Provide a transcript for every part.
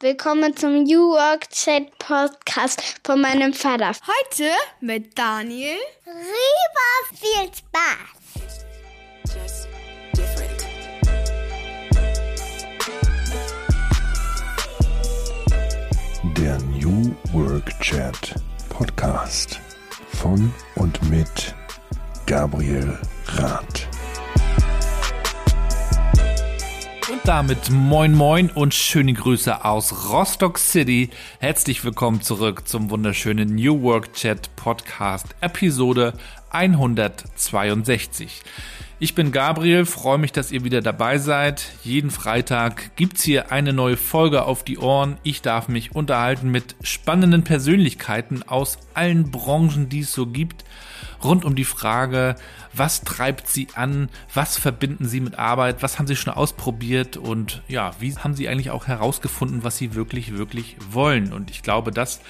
Willkommen zum New Work Chat Podcast von meinem Vater. Heute mit Daniel. Rieber viel Spaß. Der New Work Chat Podcast von und mit Gabriel Rath. Damit moin moin und schöne Grüße aus Rostock City. Herzlich willkommen zurück zum wunderschönen New Work Chat Podcast Episode 162. Ich bin Gabriel, freue mich, dass ihr wieder dabei seid. Jeden Freitag gibt's hier eine neue Folge auf die Ohren. Ich darf mich unterhalten mit spannenden Persönlichkeiten aus allen Branchen, die es so gibt, rund um die Frage, was treibt sie an, was verbinden sie mit Arbeit, was haben sie schon ausprobiert? Und ja, wie haben sie eigentlich auch herausgefunden, was sie wirklich, wirklich wollen. Und ich glaube, das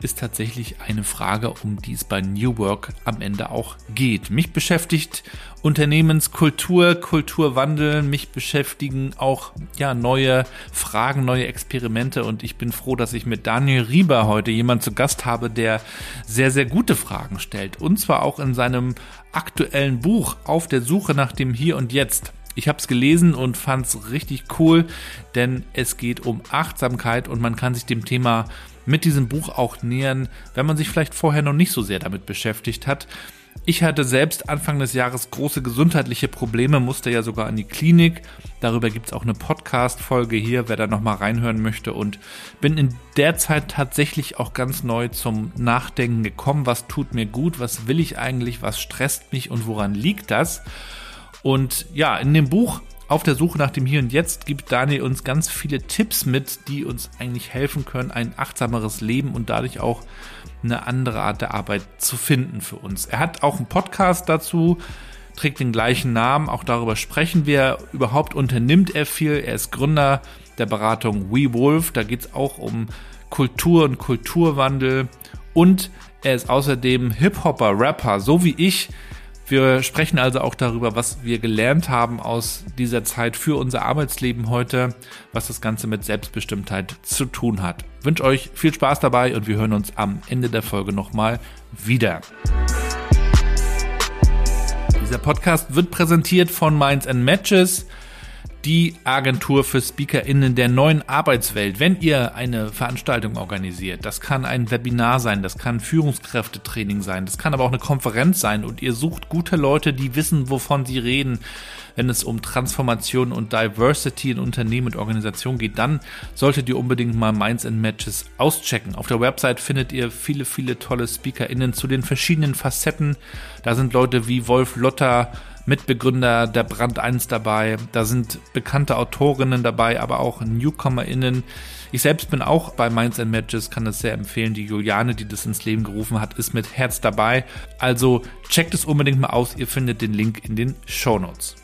ist tatsächlich eine Frage, um die es bei New Work am Ende auch geht. Mich beschäftigt Unternehmenskultur, Kulturwandel, mich beschäftigen auch ja neue Fragen, neue Experimente und ich bin froh, dass ich mit Daniel Rieber heute jemand zu Gast habe, der sehr sehr gute Fragen stellt und zwar auch in seinem aktuellen Buch Auf der Suche nach dem Hier und Jetzt. Ich habe es gelesen und fand es richtig cool, denn es geht um Achtsamkeit und man kann sich dem Thema mit diesem Buch auch nähern, wenn man sich vielleicht vorher noch nicht so sehr damit beschäftigt hat. Ich hatte selbst Anfang des Jahres große gesundheitliche Probleme, musste ja sogar in die Klinik. Darüber gibt's auch eine Podcast-Folge hier, wer da nochmal reinhören möchte. Und bin in der Zeit tatsächlich auch ganz neu zum Nachdenken gekommen. Was tut mir gut? Was will ich eigentlich? Was stresst mich? Und woran liegt das? Und ja, in dem Buch auf der Suche nach dem Hier und Jetzt gibt Daniel uns ganz viele Tipps mit, die uns eigentlich helfen können, ein achtsameres Leben und dadurch auch eine andere Art der Arbeit zu finden für uns. Er hat auch einen Podcast dazu, trägt den gleichen Namen, auch darüber sprechen wir. Überhaupt unternimmt er viel. Er ist Gründer der Beratung WeWolf, da geht es auch um Kultur und Kulturwandel und er ist außerdem Hip-Hopper, Rapper, so wie ich. Wir sprechen also auch darüber, was wir gelernt haben aus dieser Zeit für unser Arbeitsleben heute, was das Ganze mit Selbstbestimmtheit zu tun hat. Ich wünsche euch viel Spaß dabei und wir hören uns am Ende der Folge nochmal wieder. Dieser Podcast wird präsentiert von Minds and Matches die Agentur für SpeakerInnen der neuen Arbeitswelt. Wenn ihr eine Veranstaltung organisiert, das kann ein Webinar sein, das kann Führungskräftetraining sein, das kann aber auch eine Konferenz sein und ihr sucht gute Leute, die wissen, wovon sie reden, wenn es um Transformation und Diversity in Unternehmen und Organisationen geht, dann solltet ihr unbedingt mal Minds and Matches auschecken. Auf der Website findet ihr viele, viele tolle SpeakerInnen zu den verschiedenen Facetten. Da sind Leute wie Wolf Lotter, Mitbegründer der Brand 1 dabei. Da sind bekannte Autorinnen dabei, aber auch NewcomerInnen. Ich selbst bin auch bei Minds and Matches, kann das sehr empfehlen. Die Juliane, die das ins Leben gerufen hat, ist mit Herz dabei. Also checkt es unbedingt mal aus. Ihr findet den Link in den Show Notes.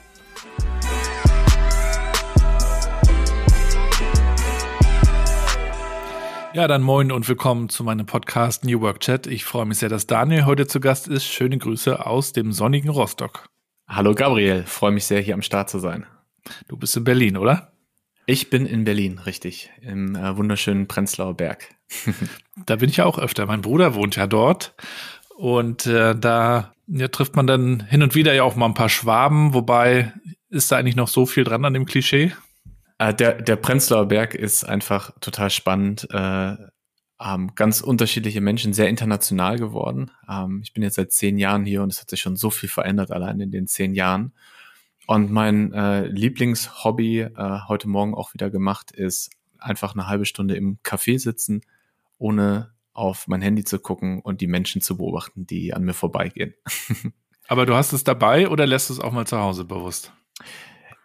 Ja, dann moin und willkommen zu meinem Podcast New Work Chat. Ich freue mich sehr, dass Daniel heute zu Gast ist. Schöne Grüße aus dem sonnigen Rostock. Hallo Gabriel, freue mich sehr, hier am Start zu sein. Du bist in Berlin, oder? Ich bin in Berlin, richtig, im äh, wunderschönen Prenzlauer Berg. da bin ich ja auch öfter. Mein Bruder wohnt ja dort und äh, da ja, trifft man dann hin und wieder ja auch mal ein paar Schwaben, wobei ist da eigentlich noch so viel dran an dem Klischee? Äh, der, der Prenzlauer Berg ist einfach total spannend. Äh, ähm, ganz unterschiedliche Menschen, sehr international geworden. Ähm, ich bin jetzt seit zehn Jahren hier und es hat sich schon so viel verändert allein in den zehn Jahren. Und mein äh, Lieblingshobby äh, heute Morgen auch wieder gemacht ist einfach eine halbe Stunde im Café sitzen, ohne auf mein Handy zu gucken und die Menschen zu beobachten, die an mir vorbeigehen. Aber du hast es dabei oder lässt es auch mal zu Hause bewusst?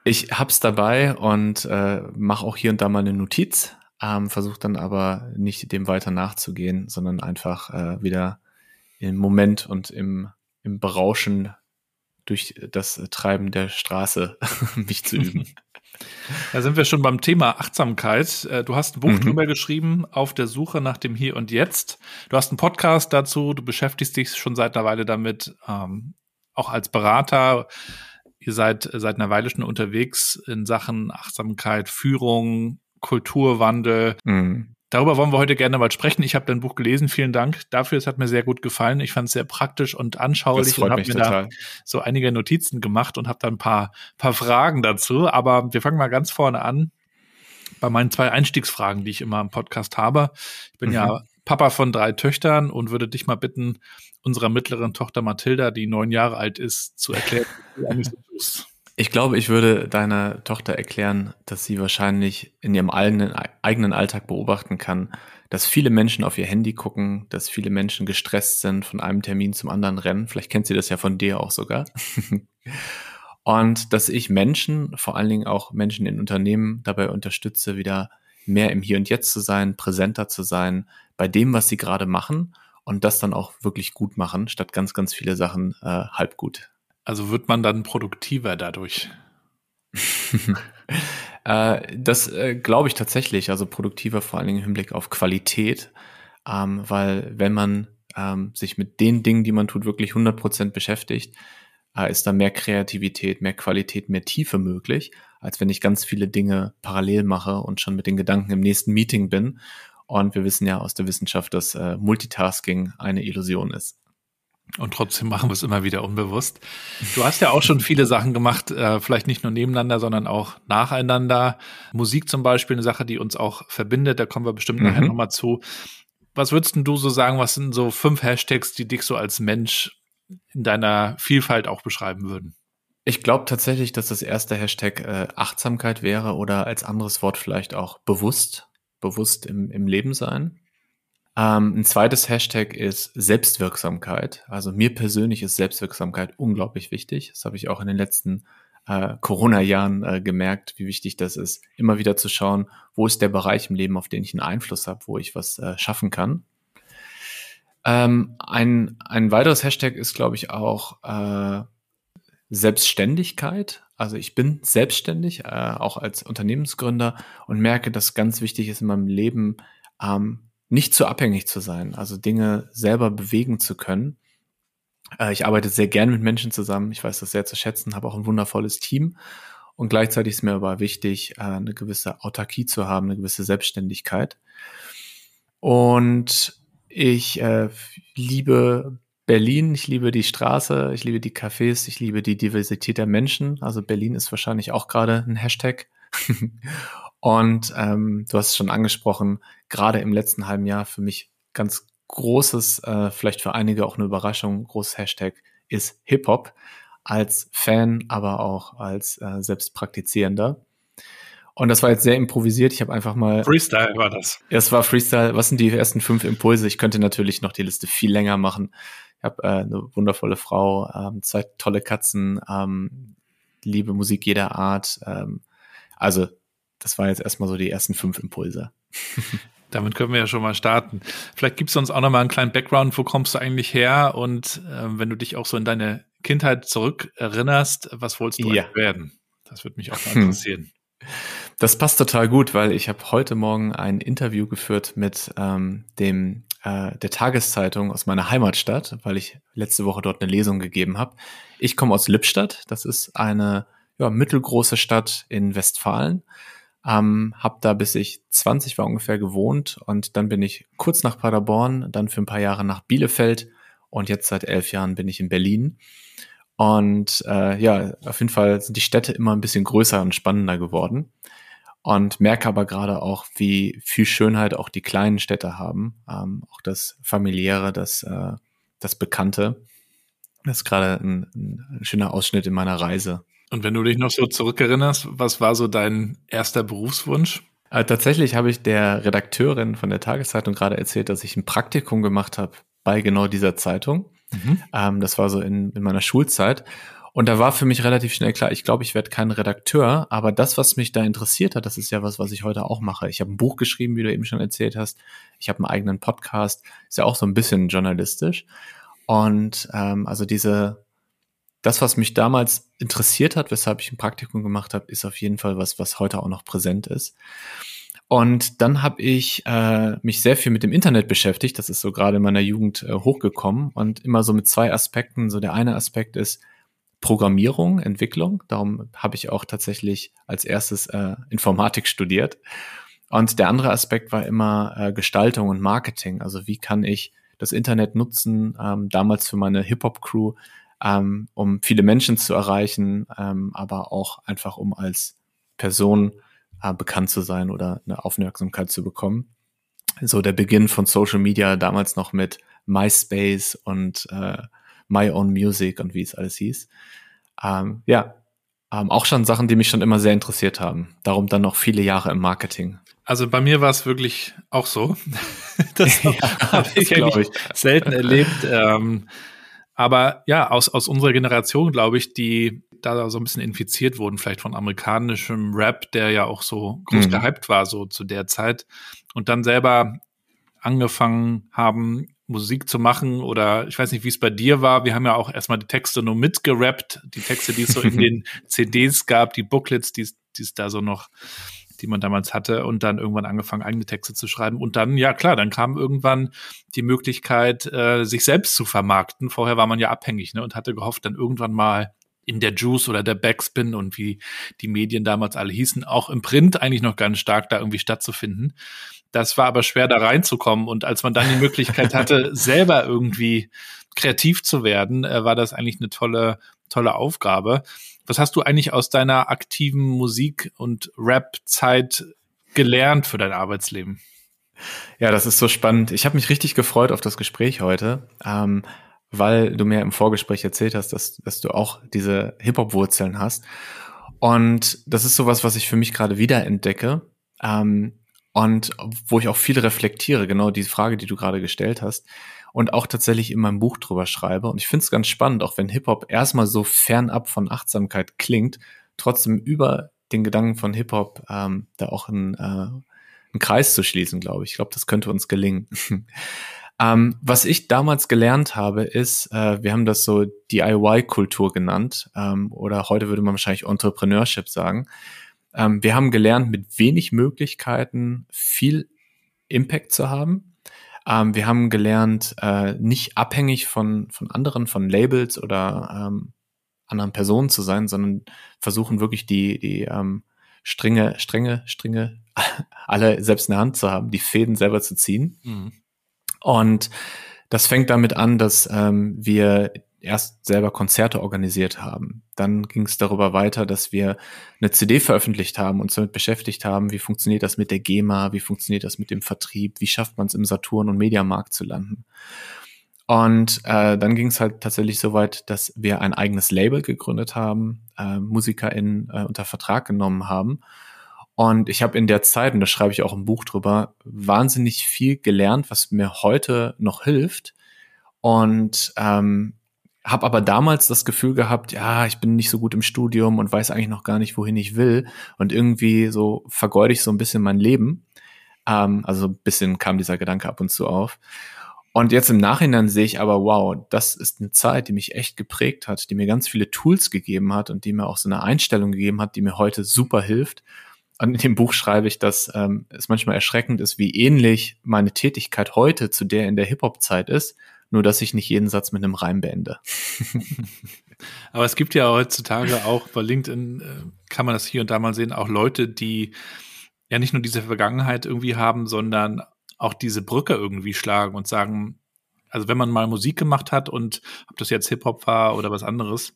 Ich hab's dabei und äh, mache auch hier und da mal eine Notiz, ähm, versuche dann aber nicht dem weiter nachzugehen, sondern einfach äh, wieder im Moment und im, im Berauschen durch das Treiben der Straße mich zu üben. Da sind wir schon beim Thema Achtsamkeit. Äh, du hast ein Buch mhm. drüber geschrieben, auf der Suche nach dem Hier und Jetzt. Du hast einen Podcast dazu, du beschäftigst dich schon seit einer Weile damit, ähm, auch als Berater. Ihr seid seit einer Weile schon unterwegs in Sachen Achtsamkeit, Führung, Kulturwandel. Mhm. Darüber wollen wir heute gerne mal sprechen. Ich habe dein Buch gelesen. Vielen Dank dafür. Es hat mir sehr gut gefallen. Ich fand es sehr praktisch und anschaulich und habe mir total. da so einige Notizen gemacht und habe da ein paar, paar Fragen dazu. Aber wir fangen mal ganz vorne an bei meinen zwei Einstiegsfragen, die ich immer im Podcast habe. Ich bin Mhm. ja Papa von drei Töchtern und würde dich mal bitten, unserer mittleren Tochter Mathilda, die neun Jahre alt ist, zu erklären, was du eigentlich so tust. Ich glaube, ich würde deiner Tochter erklären, dass sie wahrscheinlich in ihrem eigenen, eigenen Alltag beobachten kann, dass viele Menschen auf ihr Handy gucken, dass viele Menschen gestresst sind, von einem Termin zum anderen rennen. Vielleicht kennt sie das ja von dir auch sogar. Und dass ich Menschen, vor allen Dingen auch Menschen in Unternehmen, dabei unterstütze, wieder mehr im Hier und Jetzt zu sein, präsenter zu sein, bei dem, was sie gerade machen und das dann auch wirklich gut machen, statt ganz, ganz viele Sachen äh, halb gut. Also wird man dann produktiver dadurch. Äh, das äh, glaube ich tatsächlich, also produktiver vor allen Dingen im Hinblick auf Qualität, ähm, weil wenn man ähm, sich mit den Dingen, die man tut, wirklich 100% beschäftigt, äh, ist da mehr Kreativität, mehr Qualität, mehr Tiefe möglich, als wenn ich ganz viele Dinge parallel mache und schon mit den Gedanken im nächsten Meeting bin. Und wir wissen ja aus der Wissenschaft, dass äh, Multitasking eine Illusion ist. Und trotzdem machen wir es immer wieder unbewusst. Du hast ja auch schon viele Sachen gemacht, äh, vielleicht nicht nur nebeneinander, sondern auch nacheinander. Musik zum Beispiel, eine Sache, die uns auch verbindet, da kommen wir bestimmt nachher Mhm. nochmal zu. Was würdest denn du so sagen, was sind so fünf Hashtags, die dich so als Mensch in deiner Vielfalt auch beschreiben würden? Ich glaube tatsächlich, dass das erste Hashtag äh, Achtsamkeit wäre oder als anderes Wort vielleicht auch bewusst, bewusst im, im Leben sein. Ähm, ein zweites Hashtag ist Selbstwirksamkeit. Also mir persönlich ist Selbstwirksamkeit unglaublich wichtig. Das habe ich auch in den letzten äh, Corona-Jahren äh, gemerkt, wie wichtig das ist, immer wieder zu schauen, wo ist der Bereich im Leben, auf den ich einen Einfluss habe, wo ich was äh, schaffen kann. Ähm, ein, ein weiteres Hashtag ist, glaube ich, auch äh, Selbstständigkeit. Also ich bin selbstständig, äh, auch als Unternehmensgründer und merke, dass ganz wichtig ist in meinem Leben, ähm, nicht zu abhängig zu sein, also Dinge selber bewegen zu können. Äh, ich arbeite sehr gern mit Menschen zusammen. Ich weiß das sehr zu schätzen, habe auch ein wundervolles Team. Und gleichzeitig ist mir aber wichtig, äh, eine gewisse Autarkie zu haben, eine gewisse Selbstständigkeit. Und ich äh, liebe Berlin, ich liebe die Straße, ich liebe die Cafés, ich liebe die Diversität der Menschen. Also Berlin ist wahrscheinlich auch gerade ein Hashtag. Und ähm, du hast es schon angesprochen, gerade im letzten halben Jahr für mich ganz großes, äh, vielleicht für einige auch eine Überraschung, großes Hashtag ist Hip-Hop als Fan, aber auch als äh, selbstpraktizierender. Und das war jetzt sehr improvisiert. Ich habe einfach mal Freestyle war das. es war Freestyle. Was sind die ersten fünf Impulse? Ich könnte natürlich noch die Liste viel länger machen. Ich habe äh, eine wundervolle Frau, ähm, zwei tolle Katzen, ähm, liebe Musik jeder Art. Ähm, also das war jetzt erstmal so die ersten fünf Impulse. Damit können wir ja schon mal starten. Vielleicht gibst du uns auch noch mal einen kleinen Background. Wo kommst du eigentlich her? Und äh, wenn du dich auch so in deine Kindheit zurückerinnerst, was wolltest du Ja. eigentlich werden? Das würde mich auch mal Hm. interessieren. Das passt total gut, weil ich habe heute Morgen ein Interview geführt mit ähm, dem äh, der Tageszeitung aus meiner Heimatstadt, weil ich letzte Woche dort eine Lesung gegeben habe. Ich komme aus Lippstadt. Das ist eine ja, mittelgroße Stadt in Westfalen. Ähm, hab da bis ich 20 war ungefähr gewohnt und dann bin ich kurz nach Paderborn, dann für ein paar Jahre nach Bielefeld und jetzt seit elf Jahren bin ich in Berlin. Und äh, ja, auf jeden Fall sind die Städte immer ein bisschen größer und spannender geworden. Und merke aber gerade auch, wie viel Schönheit auch die kleinen Städte haben. Ähm, auch das familiäre, das, äh, das Bekannte. Das ist gerade ein, ein schöner Ausschnitt in meiner Reise. Und wenn du dich noch so zurückerinnerst, was war so dein erster Berufswunsch? Äh, tatsächlich habe ich der Redakteurin von der Tageszeitung gerade erzählt, dass ich ein Praktikum gemacht habe bei genau dieser Zeitung. Mhm. Ähm, das war so in, in meiner Schulzeit. Und da war für mich relativ schnell klar, ich glaube, ich werde kein Redakteur, aber das, was mich da interessiert hat, das ist ja was, was ich heute auch mache. Ich habe ein Buch geschrieben, wie du eben schon erzählt hast. Ich habe einen eigenen Podcast, ist ja auch so ein bisschen journalistisch. Und ähm, also diese, das, was mich damals interessiert hat, weshalb ich ein Praktikum gemacht habe, ist auf jeden Fall was, was heute auch noch präsent ist. Und dann habe ich äh, mich sehr viel mit dem Internet beschäftigt. Das ist so gerade in meiner Jugend äh, hochgekommen und immer so mit zwei Aspekten. So der eine Aspekt ist Programmierung, Entwicklung. Darum habe ich auch tatsächlich als erstes äh, Informatik studiert. Und der andere Aspekt war immer äh, Gestaltung und Marketing. Also wie kann ich das Internet nutzen, ähm, damals für meine Hip-Hop-Crew, ähm, um viele Menschen zu erreichen, ähm, aber auch einfach um als Person äh, bekannt zu sein oder eine Aufmerksamkeit zu bekommen. So der Beginn von Social Media damals noch mit MySpace und äh, My Own Music und wie es alles hieß. Ähm, ja, ähm, auch schon Sachen, die mich schon immer sehr interessiert haben. Darum dann noch viele Jahre im Marketing. Also bei mir war es wirklich auch so. das Ja, habe ich, eigentlich selten erlebt. Ähm, aber ja, aus, aus unserer Generation, glaube ich, die da so ein bisschen infiziert wurden, vielleicht von amerikanischem Rap, der ja auch so groß Mhm. gehypt war, so zu der Zeit. Und dann selber angefangen haben, Musik zu machen oder ich weiß nicht, wie es bei dir war. Wir haben ja auch erstmal die Texte nur mitgerappt, die Texte, die es so in den CDs gab, die Booklets, die es die es da so noch, die man damals hatte und dann irgendwann angefangen, eigene Texte zu schreiben. Und dann, ja klar, dann kam irgendwann die Möglichkeit, äh, sich selbst zu vermarkten. Vorher war man ja abhängig ne, und hatte gehofft, dann irgendwann mal in der Juice oder der Backspin und wie die Medien damals alle hießen, auch im Print eigentlich noch ganz stark da irgendwie stattzufinden. Das war aber schwer da reinzukommen und als man dann die Möglichkeit hatte, selber irgendwie kreativ zu werden, äh, war das eigentlich eine tolle, tolle Aufgabe. Was hast du eigentlich aus deiner aktiven Musik- und Rap-Zeit gelernt für dein Arbeitsleben? Ja, das ist so spannend. Ich habe mich richtig gefreut auf das Gespräch heute, ähm, weil du mir im Vorgespräch erzählt hast, dass, dass du auch diese Hip-Hop-Wurzeln hast. Und das ist sowas, was ich für mich gerade wiederentdecke. Ähm, und wo ich auch viel reflektiere, genau die Frage, die du gerade gestellt hast. Und auch tatsächlich in meinem Buch drüber schreibe. Und ich finde es ganz spannend, auch wenn Hip-Hop erstmal so fernab von Achtsamkeit klingt, trotzdem über den Gedanken von Hip-Hop ähm, da auch ein, äh, einen Kreis zu schließen, glaube ich. Ich glaube, das könnte uns gelingen. ähm, was ich damals gelernt habe, ist, äh, wir haben das so DIY-Kultur genannt, ähm, oder heute würde man wahrscheinlich Entrepreneurship sagen. Ähm, wir haben gelernt, mit wenig Möglichkeiten viel Impact zu haben. Ähm, wir haben gelernt, äh, nicht abhängig von, von anderen, von Labels oder ähm, anderen Personen zu sein, sondern versuchen wirklich die, die ähm, Stringe, Stränge, Stringe alle selbst in der Hand zu haben, die Fäden selber zu ziehen. Mhm. Und das fängt damit an, dass ähm, wir erst selber Konzerte organisiert haben. Dann ging es darüber weiter, dass wir eine CD veröffentlicht haben, uns damit beschäftigt haben, wie funktioniert das mit der GEMA, wie funktioniert das mit dem Vertrieb, wie schafft man es im Saturn und Mediamarkt zu landen. Und äh, dann ging es halt tatsächlich so weit, dass wir ein eigenes Label gegründet haben, äh, MusikerInnen äh, unter Vertrag genommen haben. Und ich habe in der Zeit, und da schreibe ich auch im Buch drüber, wahnsinnig viel gelernt, was mir heute noch hilft. Und ähm, habe aber damals das Gefühl gehabt, ja, ich bin nicht so gut im Studium und weiß eigentlich noch gar nicht, wohin ich will. Und irgendwie so vergeude ich so ein bisschen mein Leben. Ähm, also ein bisschen kam dieser Gedanke ab und zu auf. Und jetzt im Nachhinein sehe ich aber, wow, das ist eine Zeit, die mich echt geprägt hat, die mir ganz viele Tools gegeben hat und die mir auch so eine Einstellung gegeben hat, die mir heute super hilft. Und in dem Buch schreibe ich, dass ähm, es manchmal erschreckend ist, wie ähnlich meine Tätigkeit heute zu der in der Hip-Hop-Zeit ist, nur dass ich nicht jeden Satz mit einem Reim beende. Aber es gibt ja heutzutage auch bei LinkedIn, äh, kann man das hier und da mal sehen, auch Leute, die ja nicht nur diese Vergangenheit irgendwie haben, sondern auch diese Brücke irgendwie schlagen und sagen, also wenn man mal Musik gemacht hat und ob das jetzt Hip-Hop war oder was anderes,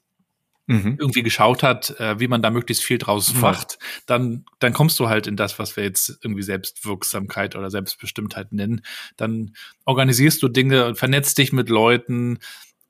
Mhm. irgendwie geschaut hat, äh, wie man da möglichst viel draus Voll. macht, dann, dann kommst du halt in das, was wir jetzt irgendwie Selbstwirksamkeit oder Selbstbestimmtheit nennen. Dann organisierst du Dinge und vernetzt dich mit Leuten,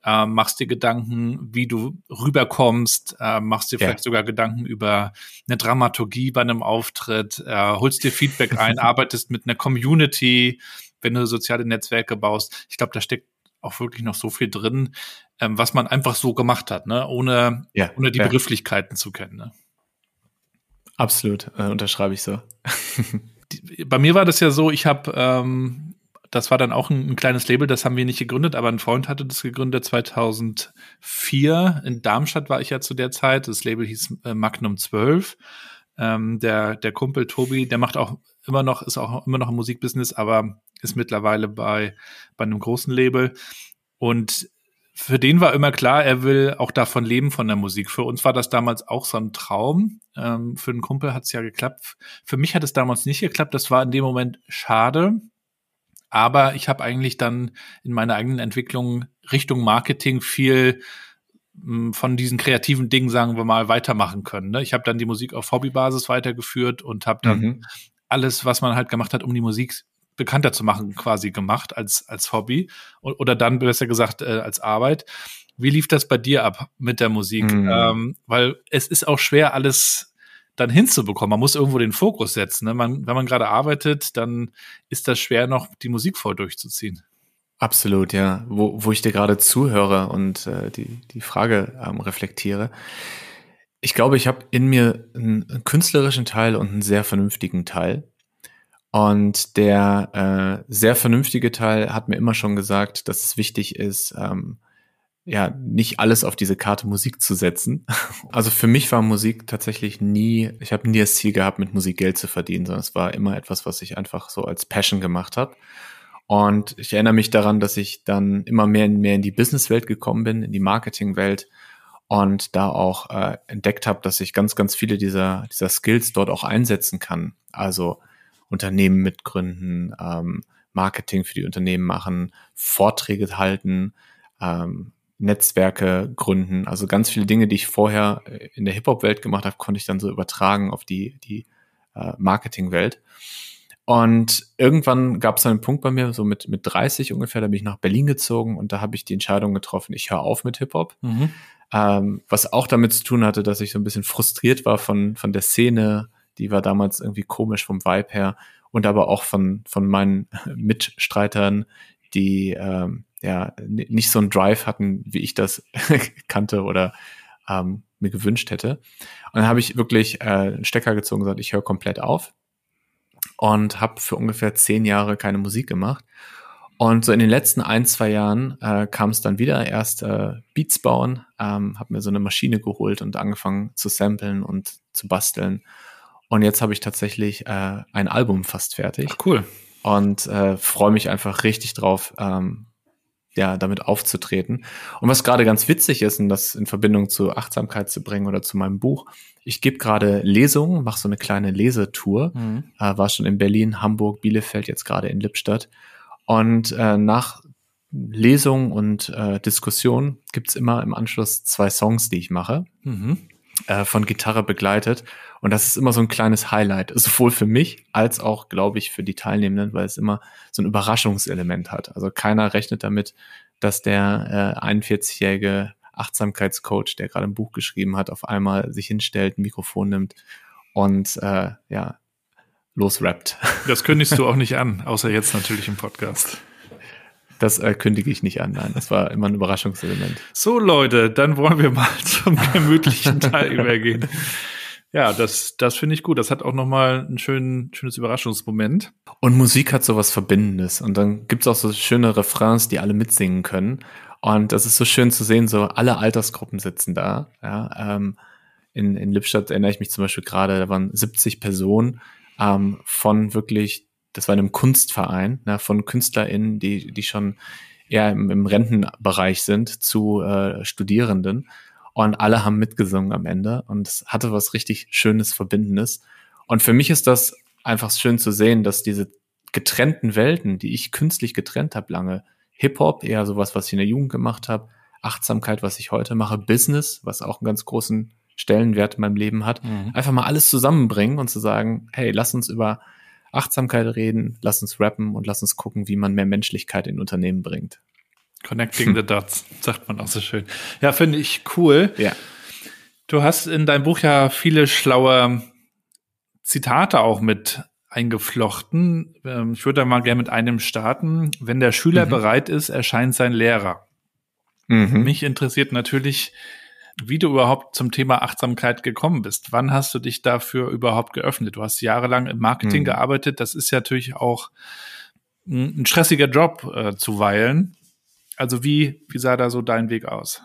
äh, machst dir Gedanken, wie du rüberkommst, äh, machst dir Ja. vielleicht sogar Gedanken über eine Dramaturgie bei einem Auftritt, äh, holst dir Feedback ein, arbeitest mit einer Community, wenn du soziale Netzwerke baust. Ich glaube, da steckt auch wirklich noch so viel drin, ähm, was man einfach so gemacht hat, ne? ohne, Ja, ohne die ja. Begrifflichkeiten zu kennen. Ne? Absolut, äh, unterschreibe ich so. Bei mir war das ja so, ich habe, ähm, das war dann auch ein, ein kleines Label, das haben wir nicht gegründet, aber ein Freund hatte das gegründet 2004. In Darmstadt war ich ja zu der Zeit. Das Label hieß äh, Magnum 12. Ähm, der, der Kumpel Tobi, der macht auch immer noch, ist auch immer noch im Musikbusiness, aber ist mittlerweile bei, bei einem großen Label. Und für den war immer klar, er will auch davon leben von der Musik. Für uns war das damals auch so ein Traum. Ähm, für den Kumpel hat es ja geklappt. Für mich hat es damals nicht geklappt. Das war in dem Moment schade. Aber ich habe eigentlich dann in meiner eigenen Entwicklung Richtung Marketing viel mh, von diesen kreativen Dingen, sagen wir mal, weitermachen können. Ne? Ich habe dann die Musik auf Hobbybasis weitergeführt und habe dann Mhm. Alles, was man halt gemacht hat, um die Musik bekannter zu machen, quasi gemacht als, als Hobby oder dann besser gesagt äh, als Arbeit. Wie lief das bei dir ab mit der Musik? Mhm. Ähm, weil es ist auch schwer, alles dann hinzubekommen. Man muss irgendwo den Fokus setzen. Ne? Man, wenn man gerade arbeitet, dann ist das schwer, noch die Musik voll durchzuziehen. Absolut, ja. Wo, wo ich dir gerade zuhöre und äh, die, die Frage ähm, reflektiere. Ich glaube, ich habe in mir einen, künstlerischen Teil und einen sehr vernünftigen Teil. Und der äh, sehr vernünftige Teil hat mir immer schon gesagt, dass es wichtig ist, ähm, ja, nicht alles auf diese Karte Musik zu setzen. Also für mich war Musik tatsächlich nie, ich habe nie das Ziel gehabt, mit Musik Geld zu verdienen, sondern es war immer etwas, was ich einfach so als Passion gemacht habe. Und ich erinnere mich daran, dass ich dann immer mehr und mehr in die Businesswelt gekommen bin, in die Marketingwelt und da auch äh, entdeckt habe, dass ich ganz, ganz viele dieser, dieser Skills dort auch einsetzen kann. Also Unternehmen mitgründen, ähm, Marketing für die Unternehmen machen, Vorträge halten, ähm, Netzwerke gründen. Also ganz viele Dinge, die ich vorher äh, in der Hip-Hop-Welt gemacht habe, konnte ich dann so übertragen auf die, die äh, Marketing-Welt. Und irgendwann gab es einen Punkt bei mir, so mit, mit 30 ungefähr, da bin ich nach Berlin gezogen und da habe ich die Entscheidung getroffen, ich höre auf mit Hip-Hop. Ähm, was auch damit zu tun hatte, dass ich so ein bisschen frustriert war von, von der Szene, die war damals irgendwie komisch vom Vibe her und aber auch von, von meinen Mitstreitern, die ähm, ja nicht so einen Drive hatten, wie ich das kannte oder ähm, mir gewünscht hätte. Und dann habe ich wirklich äh, einen Stecker gezogen und gesagt, ich höre komplett auf und habe für ungefähr zehn Jahre keine Musik gemacht. Und so in den letzten ein, zwei Jahren äh, kam es dann wieder erst äh, Beats bauen, ähm, habe mir so eine Maschine geholt und angefangen zu samplen und zu basteln. Und jetzt habe ich tatsächlich äh, ein Album fast fertig Ach, cool. und äh, freue mich einfach richtig drauf, ähm, ja, damit aufzutreten. Und was gerade ganz witzig ist, und das in Verbindung zu Achtsamkeit zu bringen oder zu meinem Buch, ich gebe gerade Lesungen, mache so eine kleine Lesetour, äh, war schon in Berlin, Hamburg, Bielefeld, jetzt gerade in Lippstadt. Und äh, nach Lesung und äh, Diskussion gibt's immer im Anschluss zwei Songs, die ich mache Mhm. Äh, von Gitarre begleitet. Und das ist immer so ein kleines Highlight, sowohl für mich als auch, glaube ich, für die Teilnehmenden, weil es immer so ein Überraschungselement hat. Also keiner rechnet damit, dass der äh, 41-jährige Achtsamkeitscoach, der gerade ein Buch geschrieben hat, auf einmal sich hinstellt, ein Mikrofon nimmt und äh, ja, losrappt. Das kündigst du auch nicht an, außer jetzt natürlich im Podcast. Das äh, kündige ich nicht an. Nein, das war immer ein Überraschungselement. So, Leute, dann wollen wir mal zum gemütlichen Teil übergehen. Ja, das, das finde ich gut. Das hat auch nochmal ein schön, schönes Überraschungsmoment. Und Musik hat sowas Verbindendes. Und dann gibt's auch so schöne Refrains, die alle mitsingen können. Und das ist so schön zu sehen, so alle Altersgruppen sitzen da. Ja, ähm, in, in Lippstadt erinnere ich mich zum Beispiel gerade, da waren 70 Personen ähm, von wirklich, das war in einem Kunstverein, ne, von KünstlerInnen, die, die schon eher im, im Rentenbereich sind, zu äh, Studierenden. Und alle haben mitgesungen am Ende. Und es hatte was richtig Schönes, Verbindendes. Und für mich ist das einfach schön zu sehen, dass diese getrennten Welten, die ich künstlich getrennt habe lange, Hip-Hop, eher sowas, was ich in der Jugend gemacht habe, Achtsamkeit, was ich heute mache, Business, was auch einen ganz großen Stellenwert in meinem Leben hat, einfach mal alles zusammenbringen und zu sagen, hey, lass uns über Achtsamkeit reden, lass uns rappen und lass uns gucken, wie man mehr Menschlichkeit in Unternehmen bringt. Connecting the Dots, sagt man auch so schön. Ja, finde ich cool. Ja. Du hast in deinem Buch ja viele schlaue Zitate auch mit eingeflochten. Ähm, Ich würde da mal gerne mit einem starten. Wenn der Schüler Mhm. bereit ist, erscheint sein Lehrer. Mhm. Mich interessiert natürlich, wie du überhaupt zum Thema Achtsamkeit gekommen bist. Wann hast du dich dafür überhaupt geöffnet? Du hast jahrelang im Marketing Mhm. gearbeitet. Das ist ja natürlich auch ein stressiger Job äh, zuweilen. Also wie, wie sah da so dein Weg aus?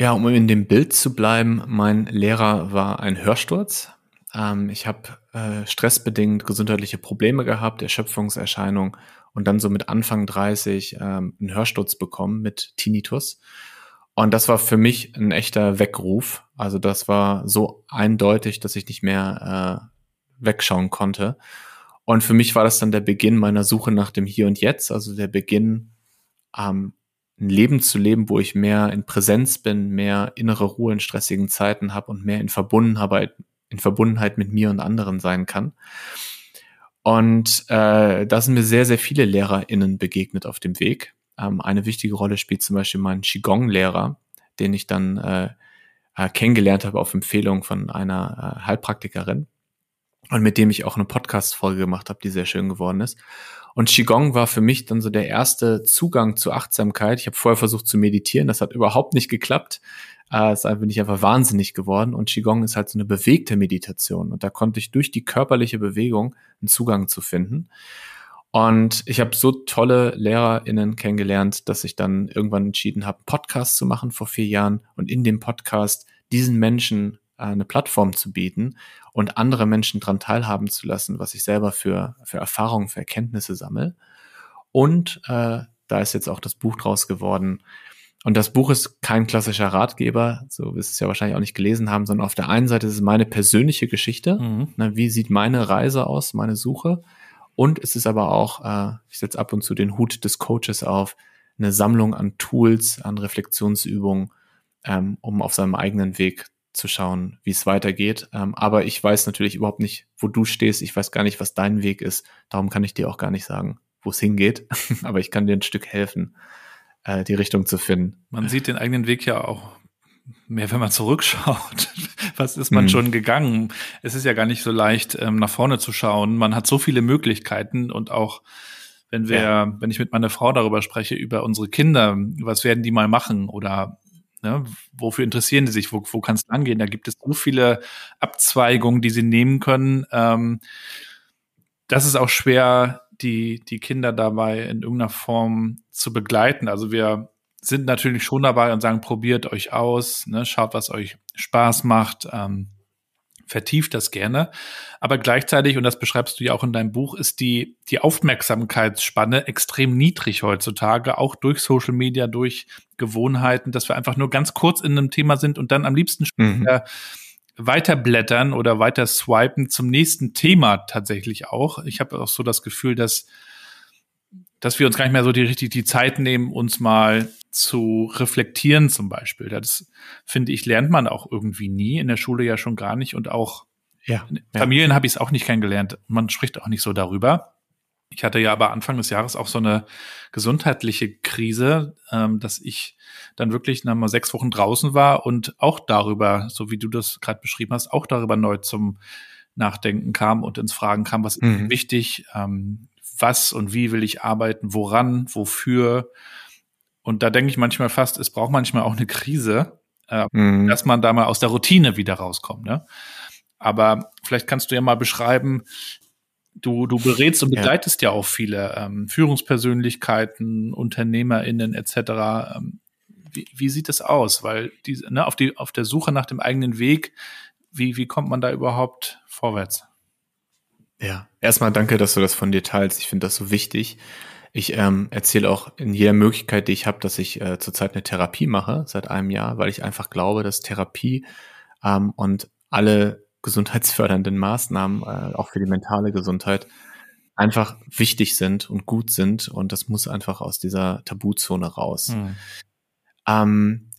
Ja, um in dem Bild zu bleiben, mein Lehrer war ein Hörsturz. Ähm, ich habe äh, stressbedingt gesundheitliche Probleme gehabt, Erschöpfungserscheinung und dann so mit Anfang 30 ähm, einen Hörsturz bekommen mit Tinnitus. Und das war für mich ein echter Weckruf. Also das war so eindeutig, dass ich nicht mehr äh, wegschauen konnte. Und für mich war das dann der Beginn meiner Suche nach dem Hier und Jetzt, also der Beginn, ähm, ein Leben zu leben, wo ich mehr in Präsenz bin, mehr innere Ruhe in stressigen Zeiten habe und mehr in Verbundenheit, in Verbundenheit mit mir und anderen sein kann. Und äh, da sind mir sehr, sehr viele LehrerInnen begegnet auf dem Weg. Ähm, eine wichtige Rolle spielt zum Beispiel mein Qigong-Lehrer, den ich dann äh, äh, kennengelernt habe auf Empfehlung von einer äh, Heilpraktikerin und mit dem ich auch eine Podcast-Folge gemacht habe, die sehr schön geworden ist. Und Qigong war für mich dann so der erste Zugang zur Achtsamkeit. Ich habe vorher versucht zu meditieren, das hat überhaupt nicht geklappt. Äh, es bin ich einfach wahnsinnig geworden. Und Qigong ist halt so eine bewegte Meditation. Und da konnte ich durch die körperliche Bewegung einen Zugang zu finden. Und ich habe so tolle LehrerInnen kennengelernt, dass ich dann irgendwann entschieden habe, Podcast zu machen vor vier Jahren und in dem Podcast diesen Menschen äh, eine Plattform zu bieten und andere Menschen dran teilhaben zu lassen, was ich selber für, für Erfahrungen, für Erkenntnisse sammle. Und äh, da ist jetzt auch das Buch draus geworden. Und das Buch ist kein klassischer Ratgeber, so wie es ja wahrscheinlich auch nicht gelesen haben, sondern auf der einen Seite ist es meine persönliche Geschichte. Mhm. Na, wie sieht meine Reise aus, meine Suche? Und es ist aber auch, äh, ich setze ab und zu den Hut des Coaches auf, eine Sammlung an Tools, an Reflexionsübungen, ähm, um auf seinem eigenen Weg zu schauen, wie es weitergeht. Ähm, aber ich weiß natürlich überhaupt nicht, wo du stehst. Ich weiß gar nicht, was dein Weg ist. Darum kann ich dir auch gar nicht sagen, wo es hingeht. aber ich kann dir ein Stück helfen, äh, die Richtung zu finden. Man sieht den eigenen Weg ja auch mehr, wenn man zurückschaut. Was ist man mhm. schon gegangen? Es ist ja gar nicht so leicht, ähm, nach vorne zu schauen. Man hat so viele Möglichkeiten und auch wenn wir, ja. wenn ich mit meiner Frau darüber spreche, über unsere Kinder, was werden die mal machen oder ne, wofür interessieren die sich, wo, wo kann es angehen? Da gibt es so viele Abzweigungen, die sie nehmen können. Ähm, das ist auch schwer, die, die Kinder dabei in irgendeiner Form zu begleiten. Also wir sind natürlich schon dabei und sagen, probiert euch aus, ne, schaut, was euch Spaß macht, ähm, vertieft das gerne. Aber gleichzeitig, und das beschreibst du ja auch in deinem Buch, ist die, die Aufmerksamkeitsspanne extrem niedrig heutzutage, auch durch Social Media, durch Gewohnheiten, dass wir einfach nur ganz kurz in einem Thema sind und dann am liebsten mhm. weiterblättern oder weiter swipen zum nächsten Thema tatsächlich auch. Ich habe auch so das Gefühl, dass dass wir uns gar nicht mehr so die richtig die Zeit nehmen, uns mal zu reflektieren zum Beispiel. Das finde ich lernt man auch irgendwie nie in der Schule ja schon gar nicht und auch ja, in Familien ja. habe ich es auch nicht kennengelernt. Man spricht auch nicht so darüber. Ich hatte ja aber Anfang des Jahres auch so eine gesundheitliche Krise, ähm, dass ich dann wirklich nach mal sechs Wochen draußen war und auch darüber, so wie du das gerade beschrieben hast, auch darüber neu zum Nachdenken kam und ins Fragen kam, was mhm. ist wichtig, ähm, was und wie will ich arbeiten, woran, wofür. Und da denke ich manchmal fast, es braucht manchmal auch eine Krise, äh, mhm. dass man da mal aus der Routine wieder rauskommt. Ne? Aber vielleicht kannst du ja mal beschreiben, du, du berätst und begleitest ja, ja auch viele ähm, Führungspersönlichkeiten, UnternehmerInnen etc. Ähm, wie, wie sieht es aus? Weil die, ne, auf, die, auf der Suche nach dem eigenen Weg, wie, wie kommt man da überhaupt vorwärts? Ja, erstmal danke, dass du das von dir teilst. Ich finde das so wichtig. Ich ähm, erzähle auch in jeder Möglichkeit, die ich habe, dass ich äh, zurzeit eine Therapie mache seit einem Jahr, weil ich einfach glaube, dass Therapie ähm, und alle gesundheitsfördernden Maßnahmen, äh, auch für die mentale Gesundheit, einfach wichtig sind und gut sind und das muss einfach aus dieser Tabuzone raus. Hm. Ähm,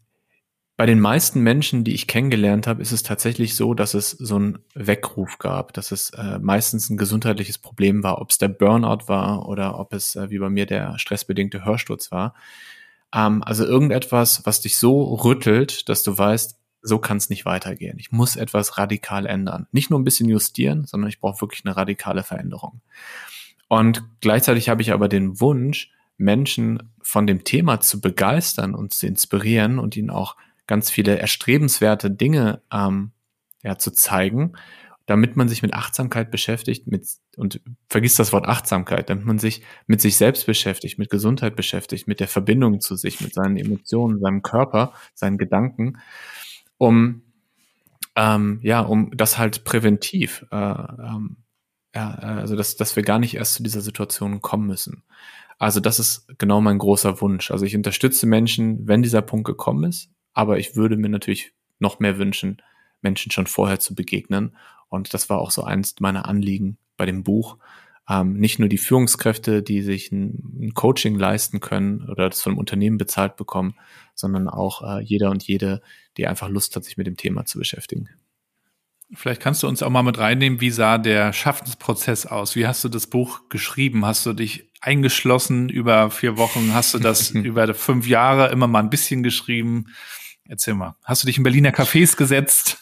bei den meisten Menschen, die ich kennengelernt habe, ist es tatsächlich so, dass es so einen Weckruf gab, dass es äh, meistens ein gesundheitliches Problem war, ob es der Burnout war oder ob es äh, wie bei mir der stressbedingte Hörsturz war. Ähm, also irgendetwas, was dich so rüttelt, dass du weißt, so kann es nicht weitergehen. Ich muss etwas radikal ändern. Nicht nur ein bisschen justieren, sondern ich brauche wirklich eine radikale Veränderung. Und gleichzeitig habe ich aber den Wunsch, Menschen von dem Thema zu begeistern und zu inspirieren und ihnen auch ganz viele erstrebenswerte Dinge ähm, ja, zu zeigen, damit man sich mit Achtsamkeit beschäftigt mit, und vergisst das Wort Achtsamkeit, damit man sich mit sich selbst beschäftigt, mit Gesundheit beschäftigt, mit der Verbindung zu sich, mit seinen Emotionen, seinem Körper, seinen Gedanken, um ähm, ja, um das halt präventiv äh, ähm, ja, also dass, dass wir gar nicht erst zu dieser Situation kommen müssen. Also das ist genau mein großer Wunsch. Also ich unterstütze Menschen, wenn dieser Punkt gekommen ist, aber ich würde mir natürlich noch mehr wünschen, Menschen schon vorher zu begegnen. Und das war auch so eins meiner Anliegen bei dem Buch. Ähm, nicht nur die Führungskräfte, die sich ein, ein, Coaching leisten können oder das von einem Unternehmen bezahlt bekommen, sondern auch äh, jeder und jede, die einfach Lust hat, sich mit dem Thema zu beschäftigen. Vielleicht kannst du uns auch mal mit reinnehmen, wie sah der Schaffensprozess aus? Wie hast du das Buch geschrieben? Hast du dich eingeschlossen über vier Wochen? Hast du das über fünf Jahre immer mal ein bisschen geschrieben? Erzähl mal. Hast du dich in Berliner Cafés gesetzt?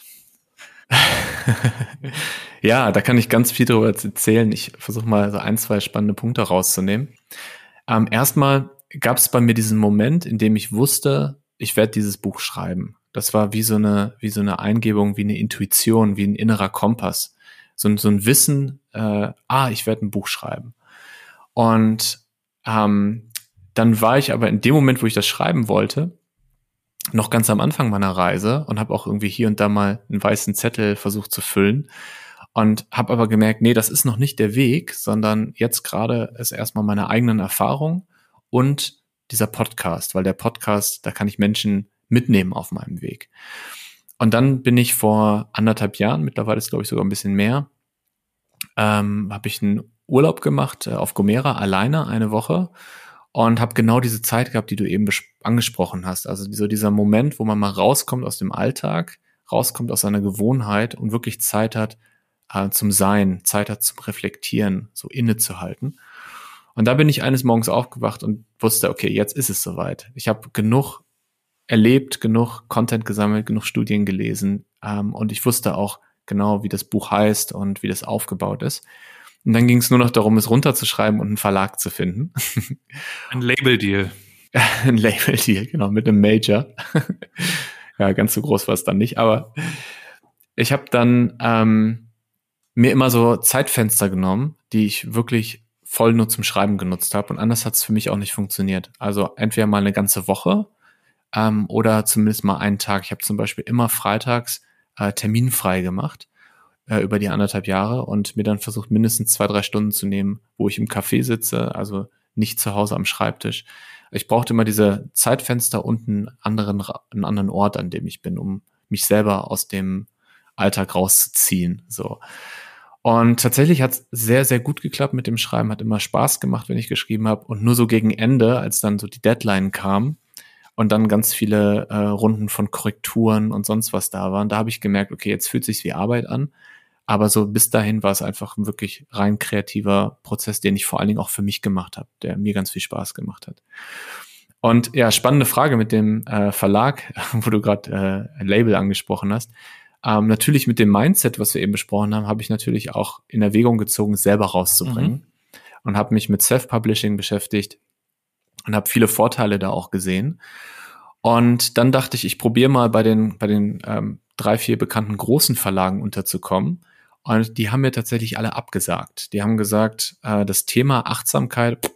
ja, da kann ich ganz viel darüber erzählen. Ich versuche mal so ein, zwei spannende Punkte rauszunehmen. Ähm, erstmal gab es bei mir diesen Moment, in dem ich wusste, ich werde dieses Buch schreiben. Das war wie so eine, wie so eine Eingebung, wie eine Intuition, wie ein innerer Kompass. So, so ein Wissen, äh, ah, ich werde ein Buch schreiben. Und ähm, dann war ich aber in dem Moment, wo ich das schreiben wollte, noch ganz am Anfang meiner Reise und habe auch irgendwie hier und da mal einen weißen Zettel versucht zu füllen und habe aber gemerkt, nee, das ist noch nicht der Weg, sondern jetzt gerade ist erstmal meine eigenen Erfahrungen und dieser Podcast, weil der Podcast, da kann ich Menschen mitnehmen auf meinem Weg. Und dann bin ich vor anderthalb Jahren, mittlerweile ist glaube ich sogar ein bisschen mehr, ähm, habe ich einen Urlaub gemacht äh, auf Gomera alleine eine Woche und habe genau diese Zeit gehabt, die du eben angesprochen hast. Also so dieser Moment, wo man mal rauskommt aus dem Alltag, rauskommt aus seiner Gewohnheit und wirklich Zeit hat äh, zum Sein, Zeit hat zum Reflektieren, so innezuhalten. Und da bin ich eines Morgens aufgewacht und wusste, okay, jetzt ist es soweit. Ich habe genug erlebt, genug Content gesammelt, genug Studien gelesen ähm, und ich wusste auch genau, wie das Buch heißt und wie das aufgebaut ist. Und dann ging es nur noch darum, es runterzuschreiben und einen Verlag zu finden. Ein Label-Deal. Ein Label-Deal, genau, mit einem Major. ja, ganz so groß war es dann nicht, aber ich habe dann ähm, mir immer so Zeitfenster genommen, die ich wirklich voll nur zum Schreiben genutzt habe und anders hat es für mich auch nicht funktioniert. Also entweder mal eine ganze Woche ähm, oder zumindest mal einen Tag. Ich habe zum Beispiel immer freitags äh, terminfrei gemacht äh, über die anderthalb Jahre und mir dann versucht, mindestens zwei, drei Stunden zu nehmen, wo ich im Café sitze, also nicht zu Hause am Schreibtisch. Ich brauchte immer diese Zeitfenster und einen anderen, einen anderen Ort, an dem ich bin, um mich selber aus dem Alltag rauszuziehen. So. Und tatsächlich hat es sehr, sehr gut geklappt mit dem Schreiben, hat immer Spaß gemacht, wenn ich geschrieben habe. Und nur so gegen Ende, als dann so die Deadline kam und dann ganz viele äh, Runden von Korrekturen und sonst was da waren, da habe ich gemerkt, okay, jetzt fühlt sich wie Arbeit an. Aber so bis dahin war es einfach ein wirklich rein kreativer Prozess, den ich vor allen Dingen auch für mich gemacht habe, der mir ganz viel Spaß gemacht hat. Und ja, spannende Frage mit dem äh, Verlag, wo du gerade äh, Label angesprochen hast. Ähm, natürlich mit dem Mindset, was wir eben besprochen haben, habe ich natürlich auch in Erwägung gezogen, es selber rauszubringen. Mhm. Und habe mich mit Self-Publishing beschäftigt und habe viele Vorteile da auch gesehen. Und dann dachte ich, ich probiere mal bei den, bei den ähm, drei, vier bekannten großen Verlagen unterzukommen und die haben mir tatsächlich alle abgesagt. Die haben gesagt, äh, das Thema Achtsamkeit